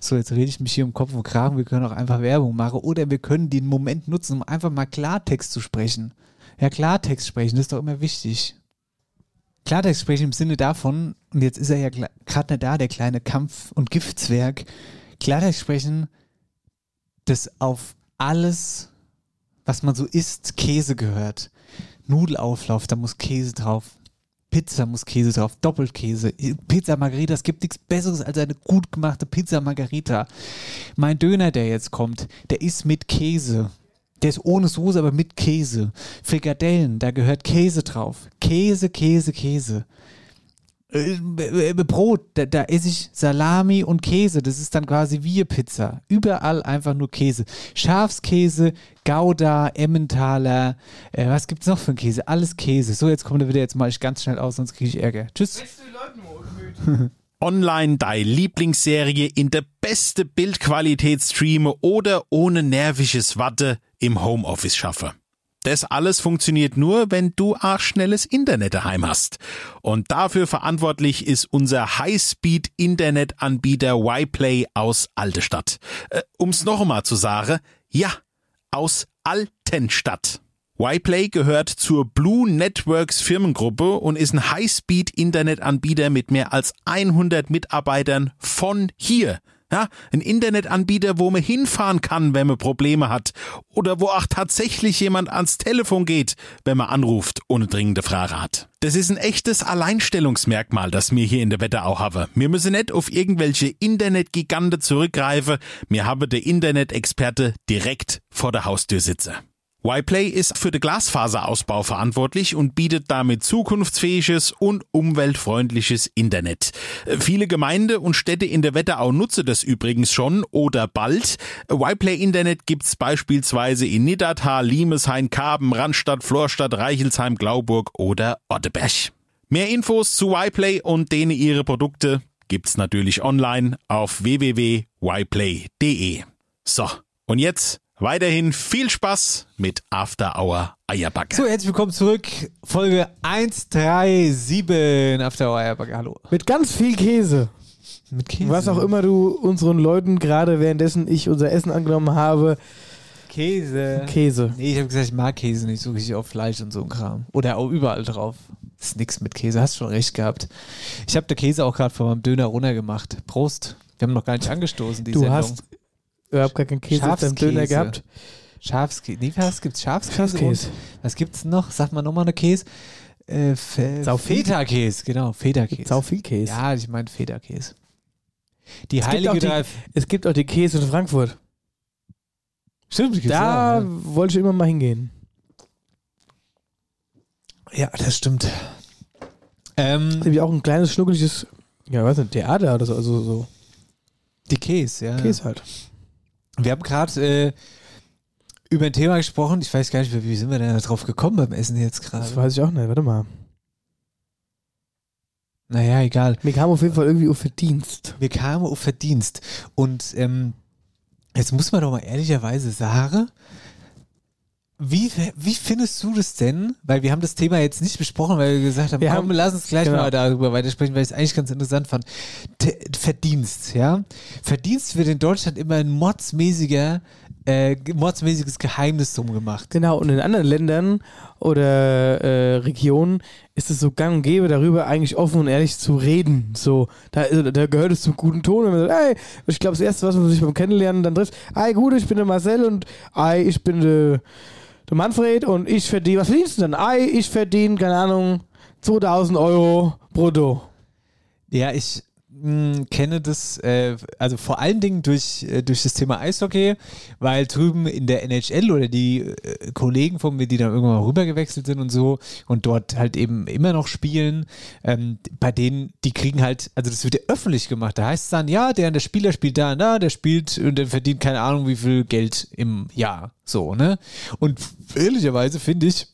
Speaker 3: So, jetzt rede ich mich hier um Kopf und Kragen. Wir können auch einfach Werbung machen. Oder wir können den Moment nutzen, um einfach mal Klartext zu sprechen. Ja, Klartext sprechen, das ist doch immer wichtig. Klartext sprechen im Sinne davon, und jetzt ist er ja gerade nicht da, der kleine Kampf- und Giftzwerg. Klartext sprechen, dass auf alles, was man so isst, Käse gehört. Nudelauflauf, da muss Käse drauf. Pizza muss Käse drauf, Doppelkäse. Pizza Margarita, es gibt nichts Besseres als eine gut gemachte Pizza Margarita. Mein Döner, der jetzt kommt, der ist mit Käse. Der ist ohne Soße, aber mit Käse. Frikadellen, da gehört Käse drauf. Käse, Käse, Käse. Äh, äh, Brot, da, da esse ich Salami und Käse. Das ist dann quasi wie eine Pizza. Überall einfach nur Käse. Schafskäse, Gouda, Emmentaler. Äh, was gibt's noch für einen Käse? Alles Käse. So, jetzt kommt er wieder. Jetzt mache ich ganz schnell aus, sonst kriege ich Ärger. Tschüss.
Speaker 6: Online deine Lieblingsserie in der beste Bildqualität streame oder ohne nerviges Watte im Homeoffice schaffe. Das alles funktioniert nur, wenn du auch schnelles Internet daheim hast. Und dafür verantwortlich ist unser Highspeed-Internetanbieter YPlay aus Altestadt. Äh, um's noch einmal zu sagen, ja, aus Altenstadt. YPlay gehört zur Blue Networks Firmengruppe und ist ein Highspeed-Internetanbieter mit mehr als 100 Mitarbeitern von hier. Ja, ein Internetanbieter, wo man hinfahren kann, wenn man Probleme hat. Oder wo auch tatsächlich jemand ans Telefon geht, wenn man anruft und eine dringende Frage hat. Das ist ein echtes Alleinstellungsmerkmal, das mir hier in der Wetterau habe. Wir müssen nicht auf irgendwelche Internetgigante zurückgreifen. Wir haben der Internet-Experte direkt vor der Haustür sitzen. YPlay ist für den Glasfaserausbau verantwortlich und bietet damit zukunftsfähiges und umweltfreundliches Internet. Viele Gemeinde und Städte in der Wetterau nutzen das übrigens schon oder bald. YPlay Internet gibt's beispielsweise in Niddertal, Limeshain, Karben, Randstadt, Florstadt, Reichelsheim, Glauburg oder Otteberg. Mehr Infos zu YPlay und denen ihre Produkte gibt's natürlich online auf www.yplay.de. So, und jetzt Weiterhin viel Spaß mit After Hour Eierbacke.
Speaker 3: So, herzlich willkommen zurück. Folge 137 After Hour Eierbacke. Hallo.
Speaker 4: Mit ganz viel Käse.
Speaker 3: Mit Käse.
Speaker 4: Was auch immer du unseren Leuten gerade währenddessen ich unser Essen angenommen habe.
Speaker 3: Käse.
Speaker 4: Käse.
Speaker 3: Nee, ich habe gesagt, ich mag Käse nicht so richtig auf Fleisch und so ein Kram. Oder auch überall drauf. Das ist nix mit Käse. Hast schon recht gehabt. Ich habe den Käse auch gerade von meinem Döner runtergemacht. Prost. Wir haben noch gar nicht angestoßen, die
Speaker 4: Du
Speaker 3: Sendung.
Speaker 4: hast überhaupt gar keinen Käse auf deinem Döner gehabt.
Speaker 3: Schafskäse. Nee, was gibt's? Schafskäse.
Speaker 4: Schafskäse.
Speaker 3: Was gibt's noch? Sag mal nochmal eine Käse. Äh. Feta-Käse, genau. Feta-Käse.
Speaker 4: Sau viel Käse.
Speaker 3: Ja, ich meine Feta-Käse. Die
Speaker 4: Es gibt,
Speaker 3: heilige
Speaker 4: auch die, es gibt auch die Käse in Frankfurt.
Speaker 3: Stimmt, die
Speaker 4: Da
Speaker 3: ja.
Speaker 4: wollte ich immer mal hingehen.
Speaker 3: ja, das stimmt. Ähm,
Speaker 4: Das ist nämlich auch ein kleines, schnuckeliges, ja, weiß nicht, Theater oder so. Also so
Speaker 3: die Käse, ja.
Speaker 4: Käse halt.
Speaker 3: Wir haben gerade äh, über ein Thema gesprochen. Ich weiß gar nicht, wie sind wir denn da drauf gekommen beim Essen jetzt
Speaker 4: Das
Speaker 3: gerade?
Speaker 4: weiß ich auch nicht. Warte mal.
Speaker 3: Naja, egal.
Speaker 4: Mir kam auf jeden Fall irgendwie auf Verdienst.
Speaker 3: Wir kamen auf Verdienst. Und ähm, jetzt muss man doch mal ehrlicherweise sagen, wie, wie findest du das denn? Weil wir haben das Thema jetzt nicht besprochen, weil wir gesagt haben,
Speaker 4: Wir
Speaker 3: komm,
Speaker 4: haben-
Speaker 3: lass uns gleich
Speaker 4: genau.
Speaker 3: mal darüber weitersprechen, weil ich es eigentlich ganz interessant fand. T Verdienst, ja. Verdienst wird in Deutschland immer ein mordsmäßiger, äh, mordsmäßiges Geheimnis drum gemacht.
Speaker 4: Genau, und in anderen Ländern oder äh, Regionen ist es so gang und gäbe, darüber eigentlich offen und ehrlich zu reden. So, da, also, da gehört es zum guten Ton, wenn man sagt, ey, ich glaube, das Erste, was man sich beim Kennenlernen dann trifft, ey, gut, ich bin der Marcel und ey, ich bin der der Manfred und ich verdiene, was verdienst du denn? Ei, ich verdiene, keine Ahnung, 2000 Euro brutto.
Speaker 3: Ja, ich mh, kenne das, äh, also vor allen Dingen durch, äh, durch das Thema Eishockey, weil drüben in der NHL oder die äh, Kollegen von mir, die dann irgendwann mal rübergewechselt sind und so und dort halt eben immer noch spielen, ähm, bei denen, die kriegen halt, also das wird ja öffentlich gemacht. Da heißt es dann, ja, der, der Spieler spielt da und da, der spielt und der verdient keine Ahnung wie viel Geld im Jahr. So, ne? Und ehrlicherweise finde ich,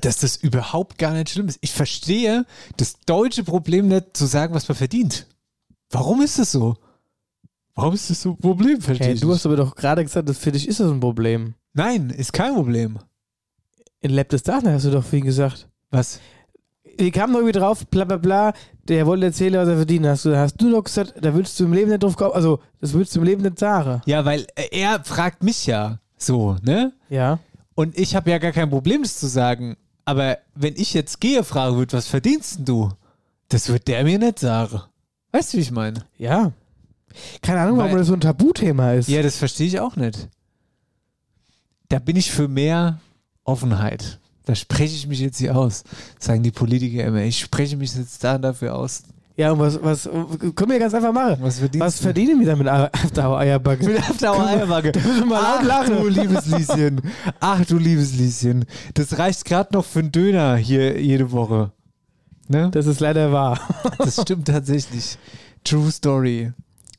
Speaker 3: dass das überhaupt gar nicht schlimm ist. Ich verstehe das deutsche Problem nicht zu sagen, was man verdient. Warum ist das so? Warum ist das so ein Problem? Verstehe
Speaker 4: Hey,
Speaker 3: ich
Speaker 4: du hast aber doch gerade gesagt, dass für dich ist das ein Problem.
Speaker 3: Nein, ist kein Problem.
Speaker 4: In Lab des Dachner hast du doch viel gesagt.
Speaker 3: Was?
Speaker 4: Wir kamen doch irgendwie drauf, bla bla bla, der wollte erzählen, was er verdient. Hast du, hast du doch gesagt, da würdest du im Leben nicht drauf kommen, also das würdest du im Leben nicht sagen.
Speaker 3: Ja, weil äh, er fragt mich ja so, ne?
Speaker 4: Ja.
Speaker 3: Und ich habe ja gar kein Problem, das zu sagen. Aber wenn ich jetzt gehe, frage würde, was verdienst denn du? Das wird der mir nicht sagen. Weißt du, wie ich meine?
Speaker 4: Ja. Keine Ahnung, warum
Speaker 3: Weil-
Speaker 4: das so ein Tabuthema ist.
Speaker 3: Ja, das verstehe ich auch nicht. Da bin ich für mehr Offenheit. Da spreche ich mich jetzt hier aus, sagen die Politiker immer. Ich spreche mich jetzt da dafür aus.
Speaker 4: Ja, und was, was, können wir ganz einfach machen.
Speaker 3: Was
Speaker 4: Was verdienen wir damit After Eierbacke?
Speaker 3: Mit Eierbacke.
Speaker 4: mal
Speaker 3: Ach
Speaker 4: lachen.
Speaker 3: du liebes Lieschen. Ach du liebes Lieschen. Das reicht gerade noch für einen Döner hier jede Woche. Ne?
Speaker 4: Das ist leider wahr.
Speaker 3: Das stimmt tatsächlich. True Story.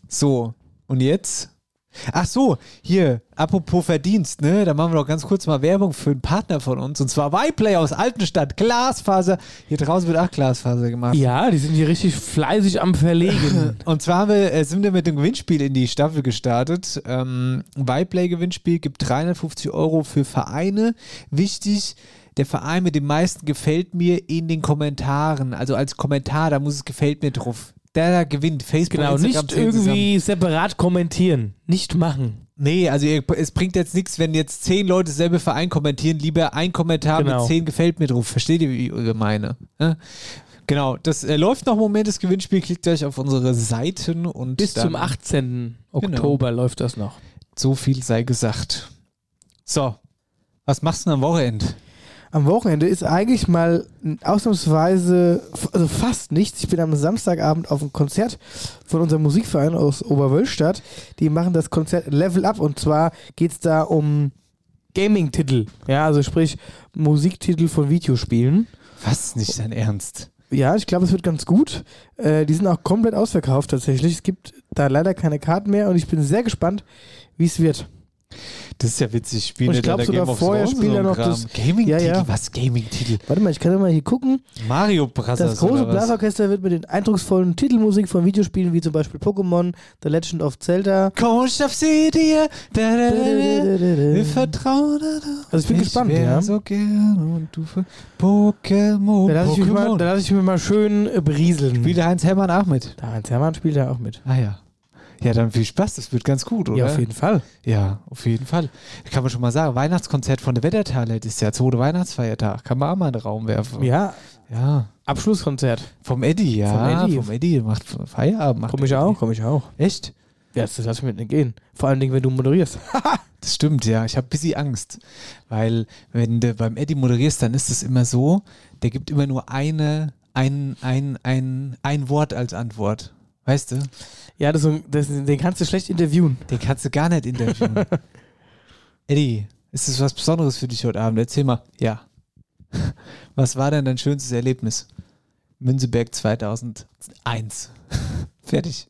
Speaker 3: So, und jetzt? Ach so, hier, apropos Verdienst, ne? Da machen wir doch ganz kurz mal Werbung für einen Partner von uns. Und zwar Yplay aus Altenstadt. Glasfaser. Hier draußen wird auch Glasfaser gemacht.
Speaker 4: Ja, die sind hier richtig fleißig am Verlegen.
Speaker 3: Und zwar wir, äh, sind wir mit dem Gewinnspiel in die Staffel gestartet. Ähm, Yplay-Gewinnspiel gibt 350 Euro für Vereine. Wichtig, der Verein mit dem meisten gefällt mir in den Kommentaren. Also als Kommentar, da muss es gefällt mir drauf. Der da gewinnt. Facebook,
Speaker 4: genau,
Speaker 3: Instagram
Speaker 4: nicht
Speaker 3: zählen zusammen.
Speaker 4: irgendwie separat kommentieren. Nicht machen.
Speaker 3: Nee, also es bringt jetzt nichts, wenn jetzt zehn Leute selbe Verein kommentieren. Lieber ein Kommentar
Speaker 4: Genau.
Speaker 3: mit zehn gefällt mir drauf. Versteht ihr, wie ich meine? Ne? Genau, das äh, läuft noch im Moment, das Gewinnspiel. Klickt euch auf unsere Seiten und
Speaker 4: Bis
Speaker 3: dann
Speaker 4: zum 18.
Speaker 3: Genau.
Speaker 4: Oktober läuft das noch.
Speaker 3: So viel sei gesagt. So, was machst du denn am Wochenende?
Speaker 4: Am Wochenende ist eigentlich mal ausnahmsweise, also fast nichts. Ich bin am Samstagabend auf einem Konzert von unserem Musikverein aus Oberwölstadt. Die machen das Konzert Level Up und zwar geht es da um Gaming-Titel. Ja, also sprich Musiktitel von Videospielen.
Speaker 3: Was? Nicht dein Ernst?
Speaker 4: Ja, ich glaube, es wird ganz gut. Äh, die sind auch komplett ausverkauft tatsächlich. Es gibt da leider keine Karten mehr und ich bin sehr gespannt, wie es wird.
Speaker 3: Das ist ja witzig. Spielen
Speaker 4: Und ich
Speaker 3: die da
Speaker 4: glaub sogar
Speaker 3: Game
Speaker 4: vorher spielt er noch
Speaker 3: Kram?
Speaker 4: das-
Speaker 3: Gaming-Titel?
Speaker 4: Ja, ja.
Speaker 3: Was? Gaming-Titel?
Speaker 4: Warte mal, ich kann doch mal hier gucken.
Speaker 3: Mario Brothers
Speaker 4: Das große? Blasorchester wird mit den eindrucksvollen Titelmusik von Videospielen wie zum Beispiel Pokémon, The Legend of Zelda.
Speaker 3: Coach of City, da, da, da, da. wir vertrauen
Speaker 4: Also ich bin gespannt,
Speaker 3: wär
Speaker 4: ja.
Speaker 3: so gern und du für Pokémon,
Speaker 4: Da lasse ich, mich mal- da lass ich mich mal schön berieseln.
Speaker 3: Spielt der Heinz Hermann auch mit?
Speaker 4: Da Heinz Hermann spielt da auch mit.
Speaker 3: Ah ja. Ja, dann viel Spaß, das wird ganz gut, oder?
Speaker 4: Ja, auf jeden Fall.
Speaker 3: Ja, auf jeden Fall. Kann man schon mal sagen, Weihnachtskonzert von der Wettertaler, das ist ja zweite Weihnachtsfeiertag. Kann man auch mal in den Raum werfen.
Speaker 4: Ja,
Speaker 3: Ja.
Speaker 4: Abschlusskonzert.
Speaker 3: Vom Eddie, ja.
Speaker 4: Vom Eddie.
Speaker 3: Vom Eddie. Macht Feierabend. Macht
Speaker 4: Komm ich auch, komm ich auch.
Speaker 3: Echt?
Speaker 4: Ja, das lass ich mir nicht gehen. Vor allen Dingen, wenn du moderierst.
Speaker 3: Das stimmt, ja. Ich habe ein bisschen Angst. Weil, wenn du beim Eddie moderierst, dann ist es immer so, der gibt immer nur eine, ein, ein, ein, ein Wort als Antwort. Weißt du?
Speaker 4: Ja, das, das, den kannst du schlecht interviewen.
Speaker 3: Den kannst du gar nicht interviewen. Eddie, ist das was Besonderes für dich heute Abend? Erzähl mal. Ja. Was war denn dein schönstes Erlebnis? Münzeberg 2001. Fertig.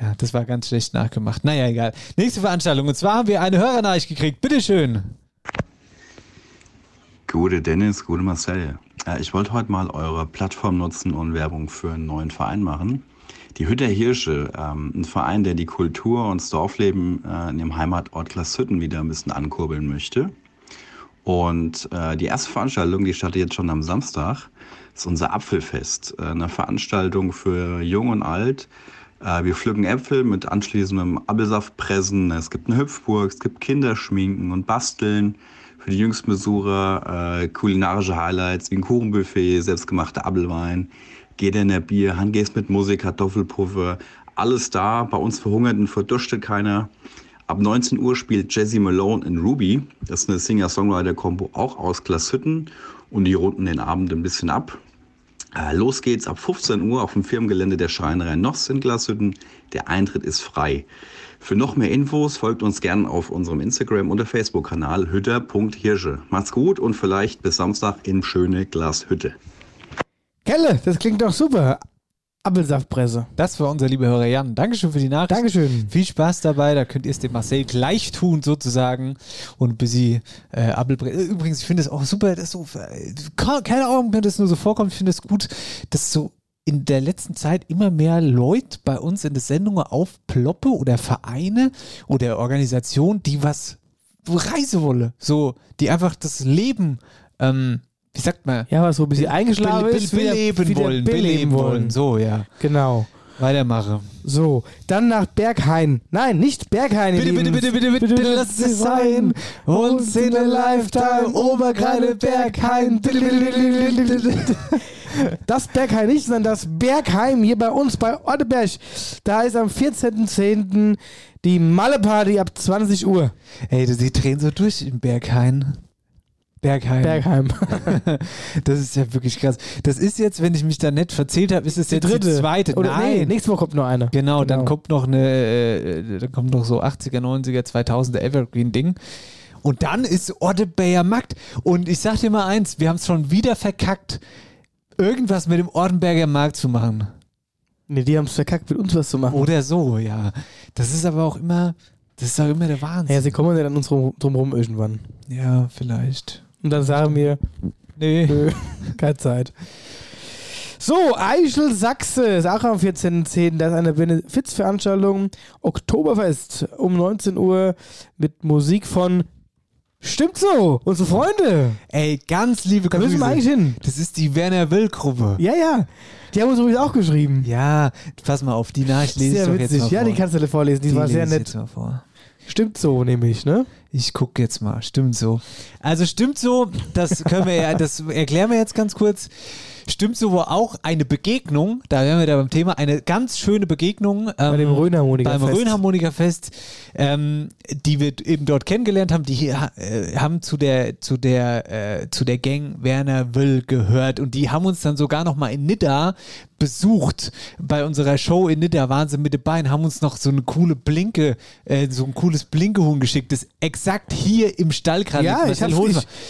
Speaker 3: Ja, das war ganz schlecht nachgemacht. Naja, egal. Nächste Veranstaltung. Und zwar haben wir eine Hörernachricht gekriegt. Bitteschön.
Speaker 8: Gute Dennis, gute Marcel. Ich wollte heute mal eure Plattform nutzen und Werbung für einen neuen Verein machen. Die Hütter Hirsche, ähm, ein Verein, der die Kultur und das Dorfleben äh, in dem Heimatort Glashütten wieder ein bisschen ankurbeln möchte. Und äh, die erste Veranstaltung, die startet jetzt schon am Samstag, ist unser Apfelfest. Äh, eine Veranstaltung für Jung und Alt. Äh, wir pflücken Äpfel mit anschließendem Apfelsaftpressen. Es gibt eine Hüpfburg, es gibt Kinderschminken und Basteln. Für die jüngsten Besucher äh, kulinarische Highlights wie ein Kuchenbuffet, selbstgemachter Apfelwein, geht in der Bier, Handgäst mit Musik, Kartoffelpuffer, alles da. Bei uns verhungert und verdurstet keiner. Ab 19 Uhr spielt Jazzy Malone in Ruby. Das ist eine Singer-Songwriter-Kombo auch aus Glashütten und die runden den Abend ein bisschen ab. Äh, los geht's ab 15 Uhr auf dem Firmengelände der Schreinerei Noss in Glashütten. Der Eintritt ist frei. Für noch mehr Infos folgt uns gern auf unserem Instagram- oder Facebook-Kanal hütter.hirsche. Macht's gut und vielleicht bis Samstag in schöne Glashütte.
Speaker 4: Kelle, das klingt doch super. Apfelsaftpresse.
Speaker 3: Das war unser lieber Hörer Jan. Dankeschön für die Nachricht.
Speaker 4: Dankeschön.
Speaker 3: Viel Spaß dabei. Da könnt ihr es dem Marcel gleich tun, sozusagen. Und bis sie äh, Apfelpresse. Übrigens, ich finde es auch super, dass so, äh, keine Ahnung, wenn das nur so vorkommt. Ich finde es gut, dass so in der letzten Zeit immer mehr Leute bei uns in der Sendung aufploppe oder Vereine oder Organisationen, die was Reise wollen. So, die einfach das Leben ähm, wie sagt man?
Speaker 4: Ja, was so ein bisschen eingeschlafen
Speaker 3: Be-
Speaker 4: ist.
Speaker 3: be- beleben
Speaker 4: wieder
Speaker 3: wollen, beleben wollen. So, ja.
Speaker 4: Genau.
Speaker 3: Weitermache.
Speaker 4: So, dann nach Berghain. Nein, nicht Berghain.
Speaker 3: Bitte, bitte, bitte, bitte, bitte, bitte, lass es sein. Once in a lifetime, Oberkreide, Berghain. Bitte, bitte, bitte, bitte, bitte, bitte.
Speaker 4: Das Berghain nicht, sondern das Bergheim hier bei uns bei Otteberg. Da ist am 14.10. die Malle-Party ab 20 Uhr.
Speaker 3: Ey, die drehen so durch im Berghain. Bergheim.
Speaker 4: Bergheim.
Speaker 3: Das ist ja wirklich krass. Das ist jetzt, wenn ich mich da nicht verzählt habe, ist es
Speaker 4: Die
Speaker 3: jetzt
Speaker 4: dritte.
Speaker 3: die zweite.
Speaker 4: Oder
Speaker 3: Nein.
Speaker 4: nee, nächste Woche kommt nur eine.
Speaker 3: Genau, dann
Speaker 4: Genau.
Speaker 3: kommt noch eine, äh, dann kommt noch so 80er, 90er, 2000er Evergreen-Ding. Und dann ist Ordebayer Markt. Und ich sag dir mal eins, wir haben es schon wieder verkackt, irgendwas mit dem Ordenberger Markt zu machen.
Speaker 4: Nee, die haben es verkackt, mit uns was zu machen.
Speaker 3: Oder so, ja. Das ist aber auch immer, das ist auch immer der Wahnsinn.
Speaker 4: Ja, sie kommen ja dann uns drum, drum rum irgendwann.
Speaker 3: Ja, vielleicht.
Speaker 4: Und dann sagen wir,
Speaker 3: Nee.
Speaker 4: nö, keine Zeit. So, Eichel Sachse ist auch am 14.10. Da ist eine Benefizveranstaltung Oktoberfest um 19 Uhr mit Musik von Stimmt so, unsere Freunde.
Speaker 3: Ey, ganz liebe
Speaker 4: Da
Speaker 3: Grüße.
Speaker 4: müssen wir eigentlich hin.
Speaker 3: Das ist die Werner Will-Gruppe.
Speaker 4: Ja, ja. Die haben uns übrigens auch geschrieben.
Speaker 3: Ja, pass mal auf, die Nachricht lese ich doch jetzt
Speaker 4: witzig.
Speaker 3: mal
Speaker 4: Ja,
Speaker 3: vor.
Speaker 4: die kannst du vorlesen. Die, war
Speaker 3: lese
Speaker 4: sehr nett. Stimmt so, nämlich, ne?
Speaker 3: Ich gucke jetzt mal. Stimmt so. Also stimmt so, das können wir ja, das erklären wir jetzt ganz kurz. Stimmt so war auch eine Begegnung, da wären wir da beim Thema, eine ganz schöne Begegnung ähm,
Speaker 4: Bei dem Rhönharmonikerfest.
Speaker 3: beim Rhönharmonikerfest, ähm, die wir eben dort kennengelernt haben, die hier, äh, haben zu der zu der äh, zu der Gang Werner Will gehört und die haben uns dann sogar noch mal in Nidda besucht bei unserer Show in waren sie mit dabei und haben uns noch so eine coole Blinke, äh, so ein cooles Blinkehuhn geschickt, das exakt hier im Stall gerade.
Speaker 4: Ja, ich hab's-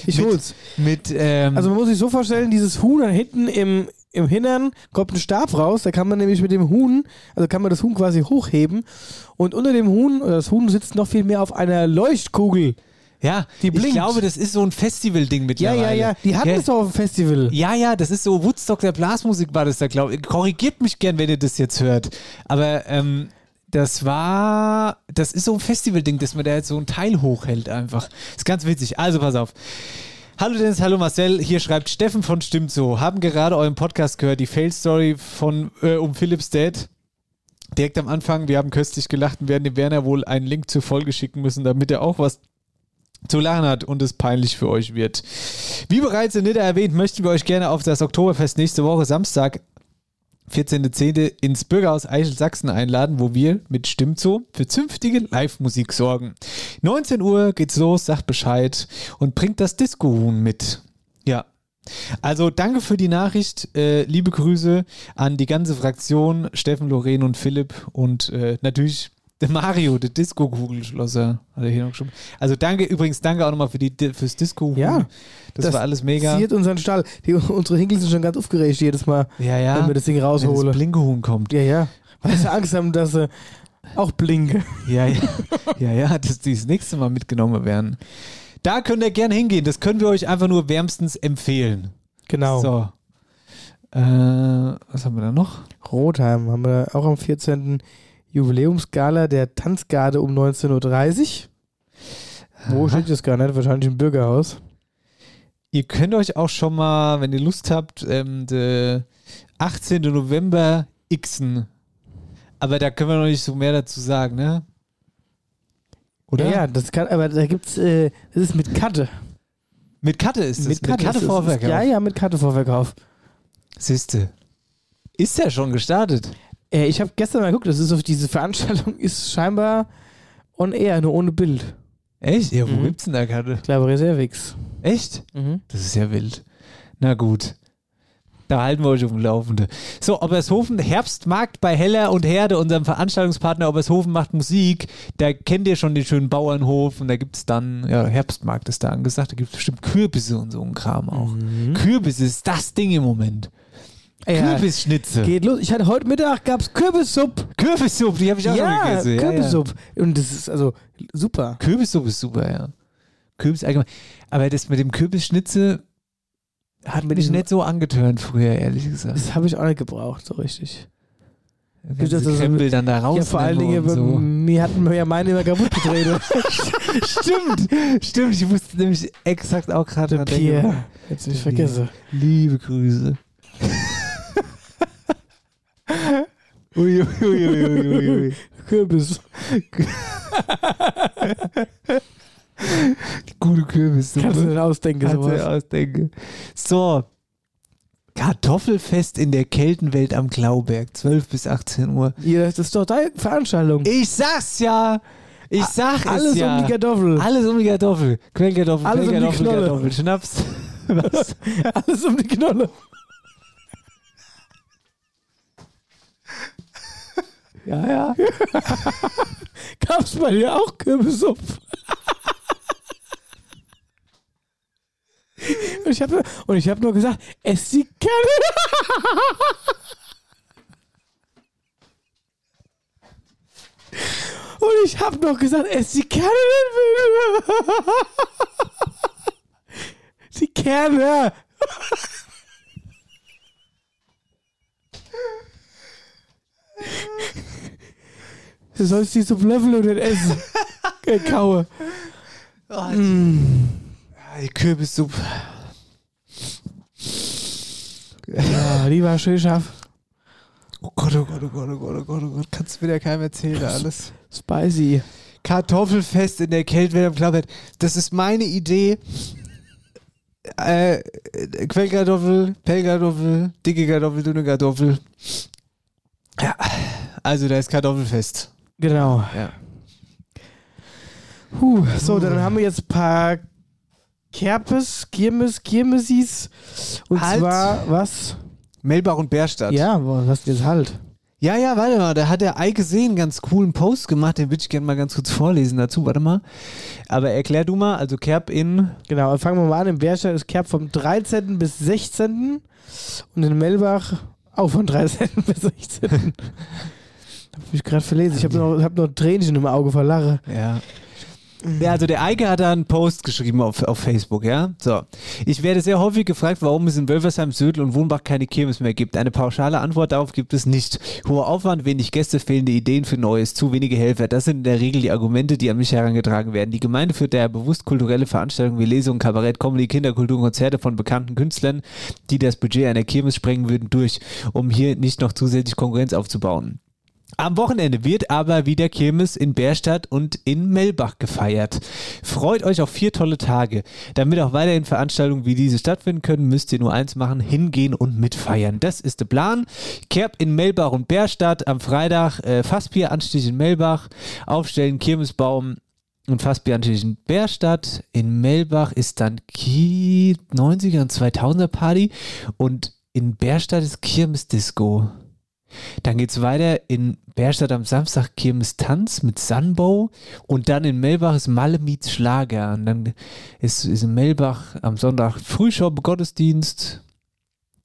Speaker 4: ich- ich
Speaker 3: mit,
Speaker 4: hol's.
Speaker 3: Mit, ähm,
Speaker 4: Also man muss sich so vorstellen, dieses Huhn da hinten im, im Hintern kommt ein Stab raus, da kann man nämlich mit dem Huhn, also kann man das Huhn quasi hochheben. Und unter dem Huhn, oder das Huhn sitzt noch viel mehr auf einer Leuchtkugel.
Speaker 3: Ja,
Speaker 4: die
Speaker 3: ich
Speaker 4: blinkt.
Speaker 3: glaube, das ist so ein Festival-Ding
Speaker 4: Ja,
Speaker 3: mittlerweile.
Speaker 4: ja, ja, die hatten
Speaker 3: Ja.
Speaker 4: es doch auf dem Festival.
Speaker 3: Ja, ja, das ist so Woodstock der Blasmusik war das da, glaube ich. Korrigiert mich gern, wenn ihr das jetzt hört. Aber ähm, das war, das ist so ein Festival-Ding, dass man da jetzt so ein Teil hochhält einfach. Ist ganz witzig. Also pass auf. Hallo Dennis, hallo Marcel. Hier schreibt Steffen von Stimmt so. Haben gerade euren Podcast gehört, die Fail-Story von äh, um Philips Dad. Direkt am Anfang, wir haben köstlich gelacht und werden dem Werner wohl einen Link zur Folge schicken müssen, damit er auch was zu lachen hat und es peinlich für euch wird. Wie bereits in Nidda erwähnt, möchten wir euch gerne auf das Oktoberfest nächste Woche Samstag 14.10. ins Bürgerhaus Eichel Sachsen einladen, wo wir mit Stimmt so für zünftige Live-Musik sorgen. 19 Uhr geht's los, sagt Bescheid und bringt das Disco-Huhn mit. Ja. Also danke für die Nachricht. Äh, liebe Grüße an die ganze Fraktion, Steffen, Loren und Philipp und äh, natürlich der Mario, der Disco-Kugelschlosser. Hat er hier noch geschrieben. Also danke, übrigens danke auch nochmal für die, fürs Disco.
Speaker 4: Ja,
Speaker 3: das, war alles mega.
Speaker 4: Ziert unseren Stall. Die, unsere Hinkel sind schon ganz aufgeregt jedes Mal,
Speaker 3: Ja, ja.
Speaker 4: wenn wir das Ding
Speaker 3: Wenn das
Speaker 4: rausholen.
Speaker 3: Blinkehuhn kommt.
Speaker 4: Ja, ja. Weil sie Angst haben, dass sie auch blinke.
Speaker 3: Ja, ja, ja, ja, dass die das nächste Mal mitgenommen werden. Da könnt ihr gerne hingehen. Das können wir euch einfach nur wärmstens empfehlen.
Speaker 4: Genau.
Speaker 3: So. Äh, was haben wir da noch?
Speaker 4: Rotheim haben wir auch am 14. Jubiläumsgala der Tanzgarde um 19.30 Uhr. Wo steht das gar nicht? Wahrscheinlich im Bürgerhaus.
Speaker 3: Ihr könnt euch auch schon mal, wenn ihr Lust habt, ähm, der 18. November xen. Aber da können wir noch nicht so mehr dazu sagen, ne? Oder?
Speaker 4: Ja, ja, das kann, aber da gibt's, äh, das ist mit Karte.
Speaker 3: Mit Karte ist es.
Speaker 4: Mit Karte.
Speaker 3: Vorverkauf.
Speaker 4: Ja, ja, mit Karte Vorverkauf.
Speaker 3: Siehste. Ist ja schon gestartet.
Speaker 4: Äh, ich habe gestern mal geguckt, das ist auf diese Veranstaltung ist scheinbar On Air, nur ohne Bild.
Speaker 3: Echt? Ja, wo
Speaker 4: Mhm.
Speaker 3: gibt's denn da Karte?
Speaker 4: Ich glaube, Reservix.
Speaker 3: Echt?
Speaker 4: Mhm.
Speaker 3: Das ist ja wild. Na gut. Da halten wir euch auf dem Laufenden. So, Obershofen, Herbstmarkt bei Heller und Herde, unserem Veranstaltungspartner Obershofen macht Musik. Da kennt ihr schon den schönen Bauernhof und da gibt es dann, ja, Herbstmarkt ist da angesagt, da gibt es bestimmt Kürbisse und so ein Kram auch. Kürbisse ist das Ding im Moment.
Speaker 4: Ja,
Speaker 3: Kürbisschnitze.
Speaker 4: Geht los. Ich hatte heute Mittag gab's Kürbissuppe.
Speaker 3: Kürbissuppe, die habe ich auch schon
Speaker 4: Ja,
Speaker 3: gegessen. Ja.
Speaker 4: Kürbissuppe. Und das ist also super.
Speaker 3: Kürbissuppe ist super, ja. Kürbis allgemein. Aber das mit dem Kürbisschnitze hat mich nicht so angetörnt früher, ehrlich gesagt.
Speaker 4: Das habe ich auch nicht gebraucht, so richtig.
Speaker 3: Ganze
Speaker 4: das
Speaker 3: Krempel dann da raus.
Speaker 4: Ja, vor allen Dingen,
Speaker 3: so.
Speaker 4: mir hatten wir ja meine immer kaputt getreten.
Speaker 3: Stimmt, stimmt. Ich musste nämlich exakt auch gerade.
Speaker 4: Pierre, jetzt nicht vergessen.
Speaker 3: Liebe Grüße. Ui, ui, ui, ui, ui, ui.
Speaker 4: Kürbis.
Speaker 3: Gute Kürbissuppe.
Speaker 4: Kannst du dir ausdenken,
Speaker 3: Kannst
Speaker 4: sowas.
Speaker 3: ausdenken. So. Kartoffelfest in der Keltenwelt am Klauberg, 12 bis 18 Uhr.
Speaker 4: Ja, das ist doch deine Veranstaltung.
Speaker 3: Ich sag's ja. Ich sag
Speaker 4: Alles
Speaker 3: es ja.
Speaker 4: um die Kartoffel.
Speaker 3: Alles um die Kartoffel. Quellkartoffel,
Speaker 4: Alles um die Knolle.
Speaker 3: Kartoffel, Schnaps. Was?
Speaker 4: Alles um die Knolle.
Speaker 3: Ja, ja.
Speaker 4: Gab's bei dir auch Kürbissuppe? Und ich habe und nur gesagt, ess die Kerne. Und ich habe noch gesagt, ess die Kerne. Die Kerne. Du sollst die Suppe löffeln und essen. äh, kaue. Mm.
Speaker 3: Ja, die Kürbissuppe.
Speaker 4: Ja, die war schön scharf.
Speaker 3: Oh Gott, oh Gott, oh Gott, oh Gott, oh Gott, oh Gott. Kannst du wieder keinem erzählen, alles.
Speaker 4: Spicy.
Speaker 3: Kartoffelfest in der Keltwelt am Klauberg. Das ist meine Idee. Äh, Quellkartoffel, Pellkartoffel, dicke Kartoffel, dünne Kartoffel. Ja, also da ist Kartoffelfest.
Speaker 4: Genau.
Speaker 3: Ja.
Speaker 4: Puh, so, dann haben wir jetzt ein paar Kerpes, Kirmes, Kirmesis. Und
Speaker 3: Halt.
Speaker 4: zwar, was?
Speaker 3: Melbach und Bärstadt.
Speaker 4: Ja, was denn jetzt halt?
Speaker 3: Ja, ja, warte mal, da hat der Ei gesehen einen ganz coolen Post gemacht, den würde ich gerne mal ganz kurz vorlesen dazu, warte mal. Aber erklär du mal, also Kerb in,
Speaker 4: Genau, dann fangen wir mal an. In Bärstadt ist Kerb vom 13. bis 16. Und in Melbach auch von 13. bis 16. Hab mich gerade verlesen. Ich habe noch, hab noch Tränchen im Auge vor Lache.
Speaker 3: ja. Ja, also der Eike hat da einen Post geschrieben auf, auf Facebook, ja. So. Ich werde sehr häufig gefragt, warum es in Wölfersheim, Södel und Wohnbach keine Kirmes mehr gibt. Eine pauschale Antwort darauf gibt es nicht. Hoher Aufwand, wenig Gäste, fehlende Ideen für Neues, zu wenige Helfer. Das sind in der Regel die Argumente, die an mich herangetragen werden. Die Gemeinde führt daher bewusst kulturelle Veranstaltungen wie Lesungen, Kabarett, Comedy, Kinderkultur und Konzerte von bekannten Künstlern, die das Budget einer Kirmes sprengen würden, durch, um hier nicht noch zusätzlich Konkurrenz aufzubauen. Am Wochenende wird aber wieder Kirmes in Bärstadt und in Melbach gefeiert. Freut euch auf vier tolle Tage. Damit auch weiterhin Veranstaltungen wie diese stattfinden können, müsst ihr nur eins machen, hingehen und mitfeiern. Das ist der Plan. Kerb in Melbach und Bärstadt am Freitag, äh, Fassbieranstich in Melbach, aufstellen, Kirmesbaum und Fassbieranstich in Bärstadt. In Melbach ist dann Ki 90er und 2000er Party und in Bärstadt ist Kirmesdisco. Dann geht's weiter in Bärstadt am Samstag Kirmes Tanz mit Sunbow und dann in Melbach ist Malle meets Schlager. Und dann ist, ist in Melbach am Sonntag Frühshop Gottesdienst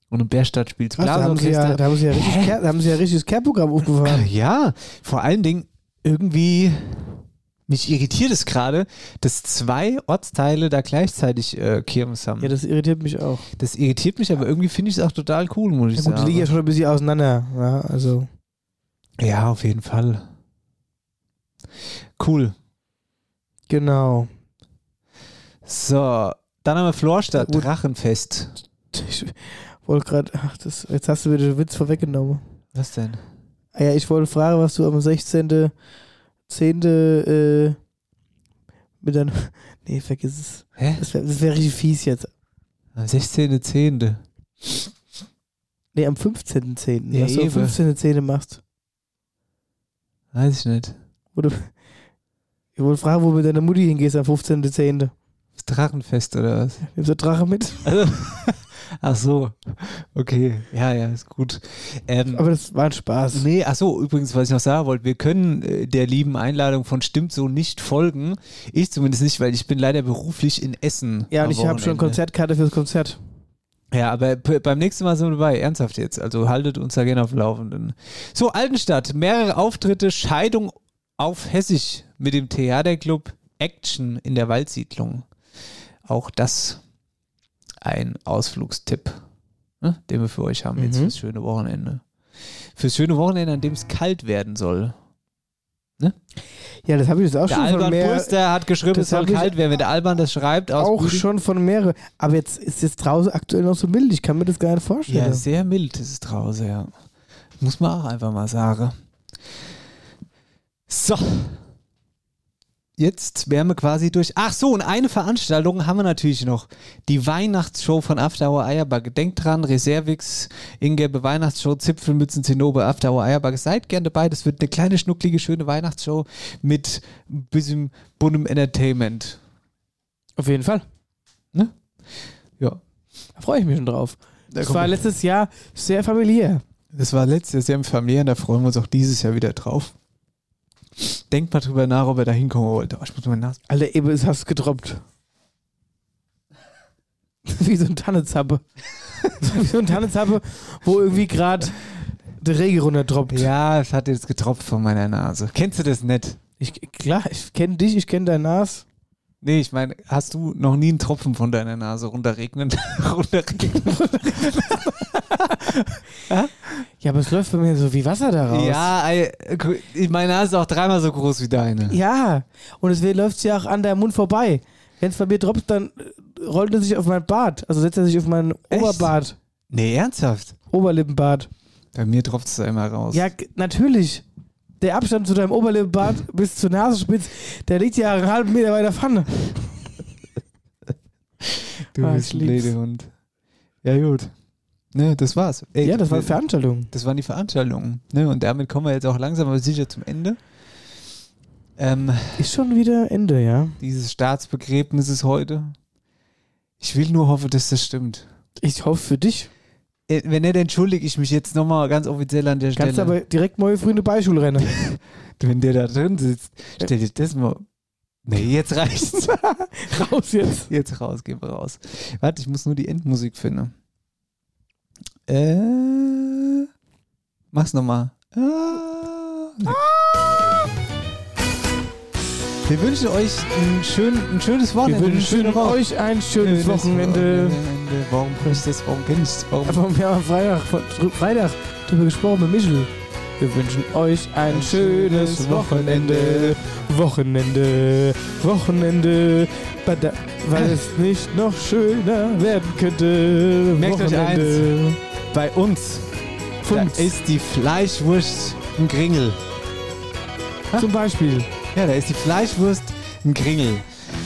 Speaker 3: und in Bärstadt spielt
Speaker 4: Krass, da, ja, da, haben sie ja richtig, Care- da haben sie ja richtiges Care-Programm aufgefahren.
Speaker 3: Ja, vor allen Dingen irgendwie, mich irritiert es gerade, dass zwei Ortsteile da gleichzeitig äh, Kirmes haben.
Speaker 4: Ja, das irritiert mich auch.
Speaker 3: das irritiert mich, aber irgendwie finde ich es auch total cool, muss ich
Speaker 4: Ja, gut, die
Speaker 3: sagen.
Speaker 4: liegen ja schon ein bisschen auseinander. Ja, also.
Speaker 3: Ja, auf jeden Fall. Cool.
Speaker 4: Genau.
Speaker 3: So, dann haben wir Florstadt,
Speaker 4: Gut.
Speaker 3: Drachenfest.
Speaker 4: Ich wollte gerade, ach, das, jetzt hast du wieder den Witz vorweggenommen.
Speaker 3: Was denn?
Speaker 4: Ah ja, ich wollte fragen, was du am 16. 10. Äh, mit deinem. Nee, vergiss es.
Speaker 3: Hä?
Speaker 4: Das wäre wär richtig fies jetzt.
Speaker 3: Am 16.10.
Speaker 4: Nee, am 15.10.
Speaker 3: Ja,
Speaker 4: was du am
Speaker 3: eben.
Speaker 4: 15.10. machst.
Speaker 3: Weiß ich nicht.
Speaker 4: Wo du, Ich wollte fragen, wo du mit deiner Mutti hingehst am 15.10.
Speaker 3: Das Drachenfest oder was?
Speaker 4: Nimmst du Drache mit?
Speaker 3: Also, ach so. Okay. Ja, ja, ist gut. Ähm,
Speaker 4: Aber das war ein Spaß.
Speaker 3: Nee, ach so, übrigens, was ich noch sagen wollte, wir können äh, der lieben Einladung von Stimmt so nicht folgen. Ich zumindest nicht, weil ich bin leider beruflich in Essen.
Speaker 4: Ja, und ich habe schon. Konzertkarte fürs Konzert.
Speaker 3: Ja, aber beim nächsten Mal sind wir dabei, ernsthaft jetzt. Also haltet uns da gerne auf dem Laufenden. So, Altenstadt, mehrere Auftritte, Scheidung auf Hessisch mit dem Theaterclub Action in der Waldsiedlung. Auch das ein Ausflugstipp, ne, den wir für euch haben jetzt
Speaker 4: Mhm.
Speaker 3: fürs schöne Wochenende. Fürs schöne Wochenende, an dem es kalt werden soll.
Speaker 4: Ja, das habe ich jetzt auch
Speaker 3: Der
Speaker 4: schon von
Speaker 3: Alban
Speaker 4: mehr,
Speaker 3: Pulster hat geschrieben, es soll kalt werden. Wenn der Alban das schreibt,
Speaker 4: auch
Speaker 3: Büdingen-
Speaker 4: schon von mehreren. Aber jetzt ist jetzt draußen aktuell noch so mild. Ich kann mir das gar nicht vorstellen.
Speaker 3: Ja, sehr mild ist es draußen, ja. Muss man auch einfach mal sagen. So. Jetzt wären wir quasi durch. Ach so, und eine Veranstaltung haben wir natürlich noch. Die Weihnachtsshow von After Hour Eierbacke. Denkt dran, Reservix, Ingelbe Weihnachtsshow, Zipfelmützen, Zinnober, After Hour Eierbacke. Seid gern dabei. Das wird eine kleine, schnucklige, schöne Weihnachtsshow mit ein bisschen buntem Entertainment.
Speaker 4: Auf jeden Fall.
Speaker 3: Ne? Ja.
Speaker 4: Da freue ich mich schon drauf.
Speaker 3: Da
Speaker 4: Das war letztes Jahr sehr familiär.
Speaker 3: Das war letztes Jahr im Familien, da freuen wir uns auch dieses Jahr wieder drauf. Denkt mal drüber nach, ob er da hinkommen wollte. Oh, ich muss meine Nase.
Speaker 4: Alter, eben ist hast gedroppt. Wie so ein Tannezappe. Wie so ein Tannezappe, wo irgendwie gerade der Regen runterdroppt.
Speaker 3: Ja, es hat jetzt getropft von meiner Nase. Kennst du das nicht?
Speaker 4: Ich, klar, ich kenne dich, ich kenne dein Nas.
Speaker 3: Nee, ich meine, hast du noch nie einen Tropfen von deiner Nase runterregnen? runterregnen?
Speaker 4: Ja, aber es läuft bei mir so wie Wasser da raus.
Speaker 3: Ja, meine Nase ist auch dreimal so groß wie deine.
Speaker 4: Ja, und deswegen läuft es ja auch an deinem Mund vorbei. Wenn es bei mir droppt, dann rollt er sich auf mein Bart. Also setzt er sich auf meinen
Speaker 3: Echt?
Speaker 4: Oberbart.
Speaker 3: Nee, ernsthaft?
Speaker 4: Oberlippenbart.
Speaker 3: Bei mir tropft es da immer raus.
Speaker 4: Ja, natürlich. Der Abstand zu deinem Oberlippenbart bis zur Nasenspitze, der liegt ja einen halben Meter weiter Pfanne.
Speaker 3: du
Speaker 4: Ah,
Speaker 3: bist ein
Speaker 4: lieb's.
Speaker 3: Blädehund. Ja, gut. Ne, das war's. Ey,
Speaker 4: Ja, das war
Speaker 3: wir-
Speaker 4: Veranstaltung.
Speaker 3: Das waren die Veranstaltungen. Ne? Und damit kommen wir jetzt auch langsam aber sicher zum Ende. Ähm,
Speaker 4: Ist schon wieder Ende, ja.
Speaker 3: dieses Staatsbegräbnis ist heute. Ich will nur hoffen, dass das stimmt.
Speaker 4: Ich hoffe für dich.
Speaker 3: Äh, Wenn nicht, entschuldige ich mich jetzt nochmal ganz offiziell an der
Speaker 4: Kannst
Speaker 3: Stelle.
Speaker 4: aber direkt morgen früh Beischule rennen.
Speaker 3: Wenn der da drin sitzt, stell dir das mal. Nee, jetzt reicht's.
Speaker 4: Raus jetzt.
Speaker 3: Jetzt raus, gehen wir raus. Warte, ich muss nur die Endmusik finden. Äh. Mach's nochmal. Ah, nee. Wir wünschen euch ein, schön, ein schönes
Speaker 4: Wir
Speaker 3: Wochenende. eine schöne
Speaker 4: wünschen
Speaker 3: Woche.
Speaker 4: euch ein schönes Wochenende.
Speaker 3: Warum kann ich das? Warum kenn ich das? Warum?
Speaker 4: Wir haben am Freitag, Freitag drüber gesprochen mit Michel. Wir wünschen euch ein schönes Wochenende. Wochenende, Wochenende. Bada- Weil es nicht noch schöner werden könnte.
Speaker 3: Merkt euch
Speaker 4: Wochenende.
Speaker 3: Bei uns
Speaker 4: Fünf.
Speaker 3: ist die Fleischwurst ein Kringel.
Speaker 4: Zum Beispiel.
Speaker 3: Ja, da ist die Fleischwurst ein Kringel.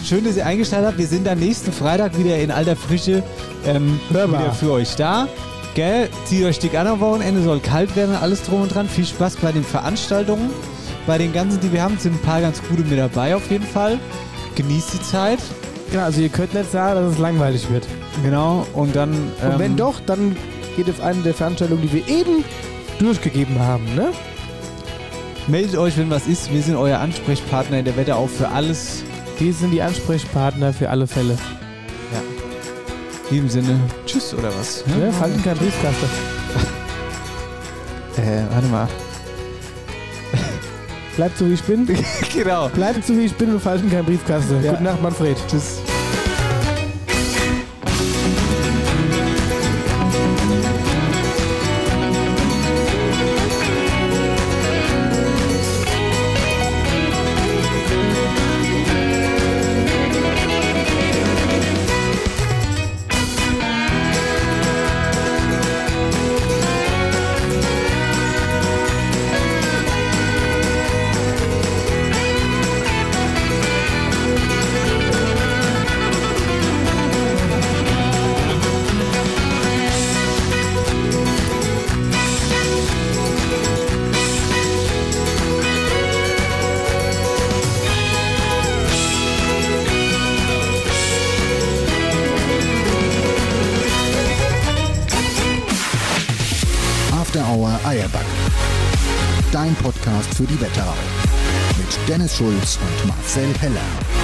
Speaker 3: Schön, dass ihr eingeschaltet habt. Wir sind dann nächsten Freitag wieder in alter Frische ähm,
Speaker 4: Hörbar.
Speaker 3: wieder für euch da. Gell? Zieht euch dick an am Wochenende, soll kalt werden, alles drum und dran. Viel Spaß bei den Veranstaltungen. Bei den ganzen, die wir haben, sind ein paar ganz gute mit dabei auf jeden Fall. Genießt die Zeit.
Speaker 4: Genau, also ihr könnt nicht sagen, dass es langweilig wird.
Speaker 3: Genau. Und dann.
Speaker 4: Und wenn
Speaker 3: ähm,
Speaker 4: doch, dann geht auf eine der Veranstaltungen, die wir eben durchgegeben haben, ne?
Speaker 3: Meldet euch, wenn was ist. Wir sind euer Ansprechpartner in der Wette auch für alles.
Speaker 4: Die sind die Ansprechpartner für alle Fälle.
Speaker 3: In diesem Sinne, tschüss oder was?
Speaker 4: Ne? Falten kein Briefkasten.
Speaker 3: Äh, warte mal.
Speaker 4: Bleibt so wie ich bin.
Speaker 3: genau.
Speaker 4: Bleibt so wie ich bin und falten kein Briefkasten.
Speaker 3: Ja.
Speaker 4: Gute Nacht, Manfred.
Speaker 3: Tschüss.
Speaker 1: Schulz und Marcel Heller.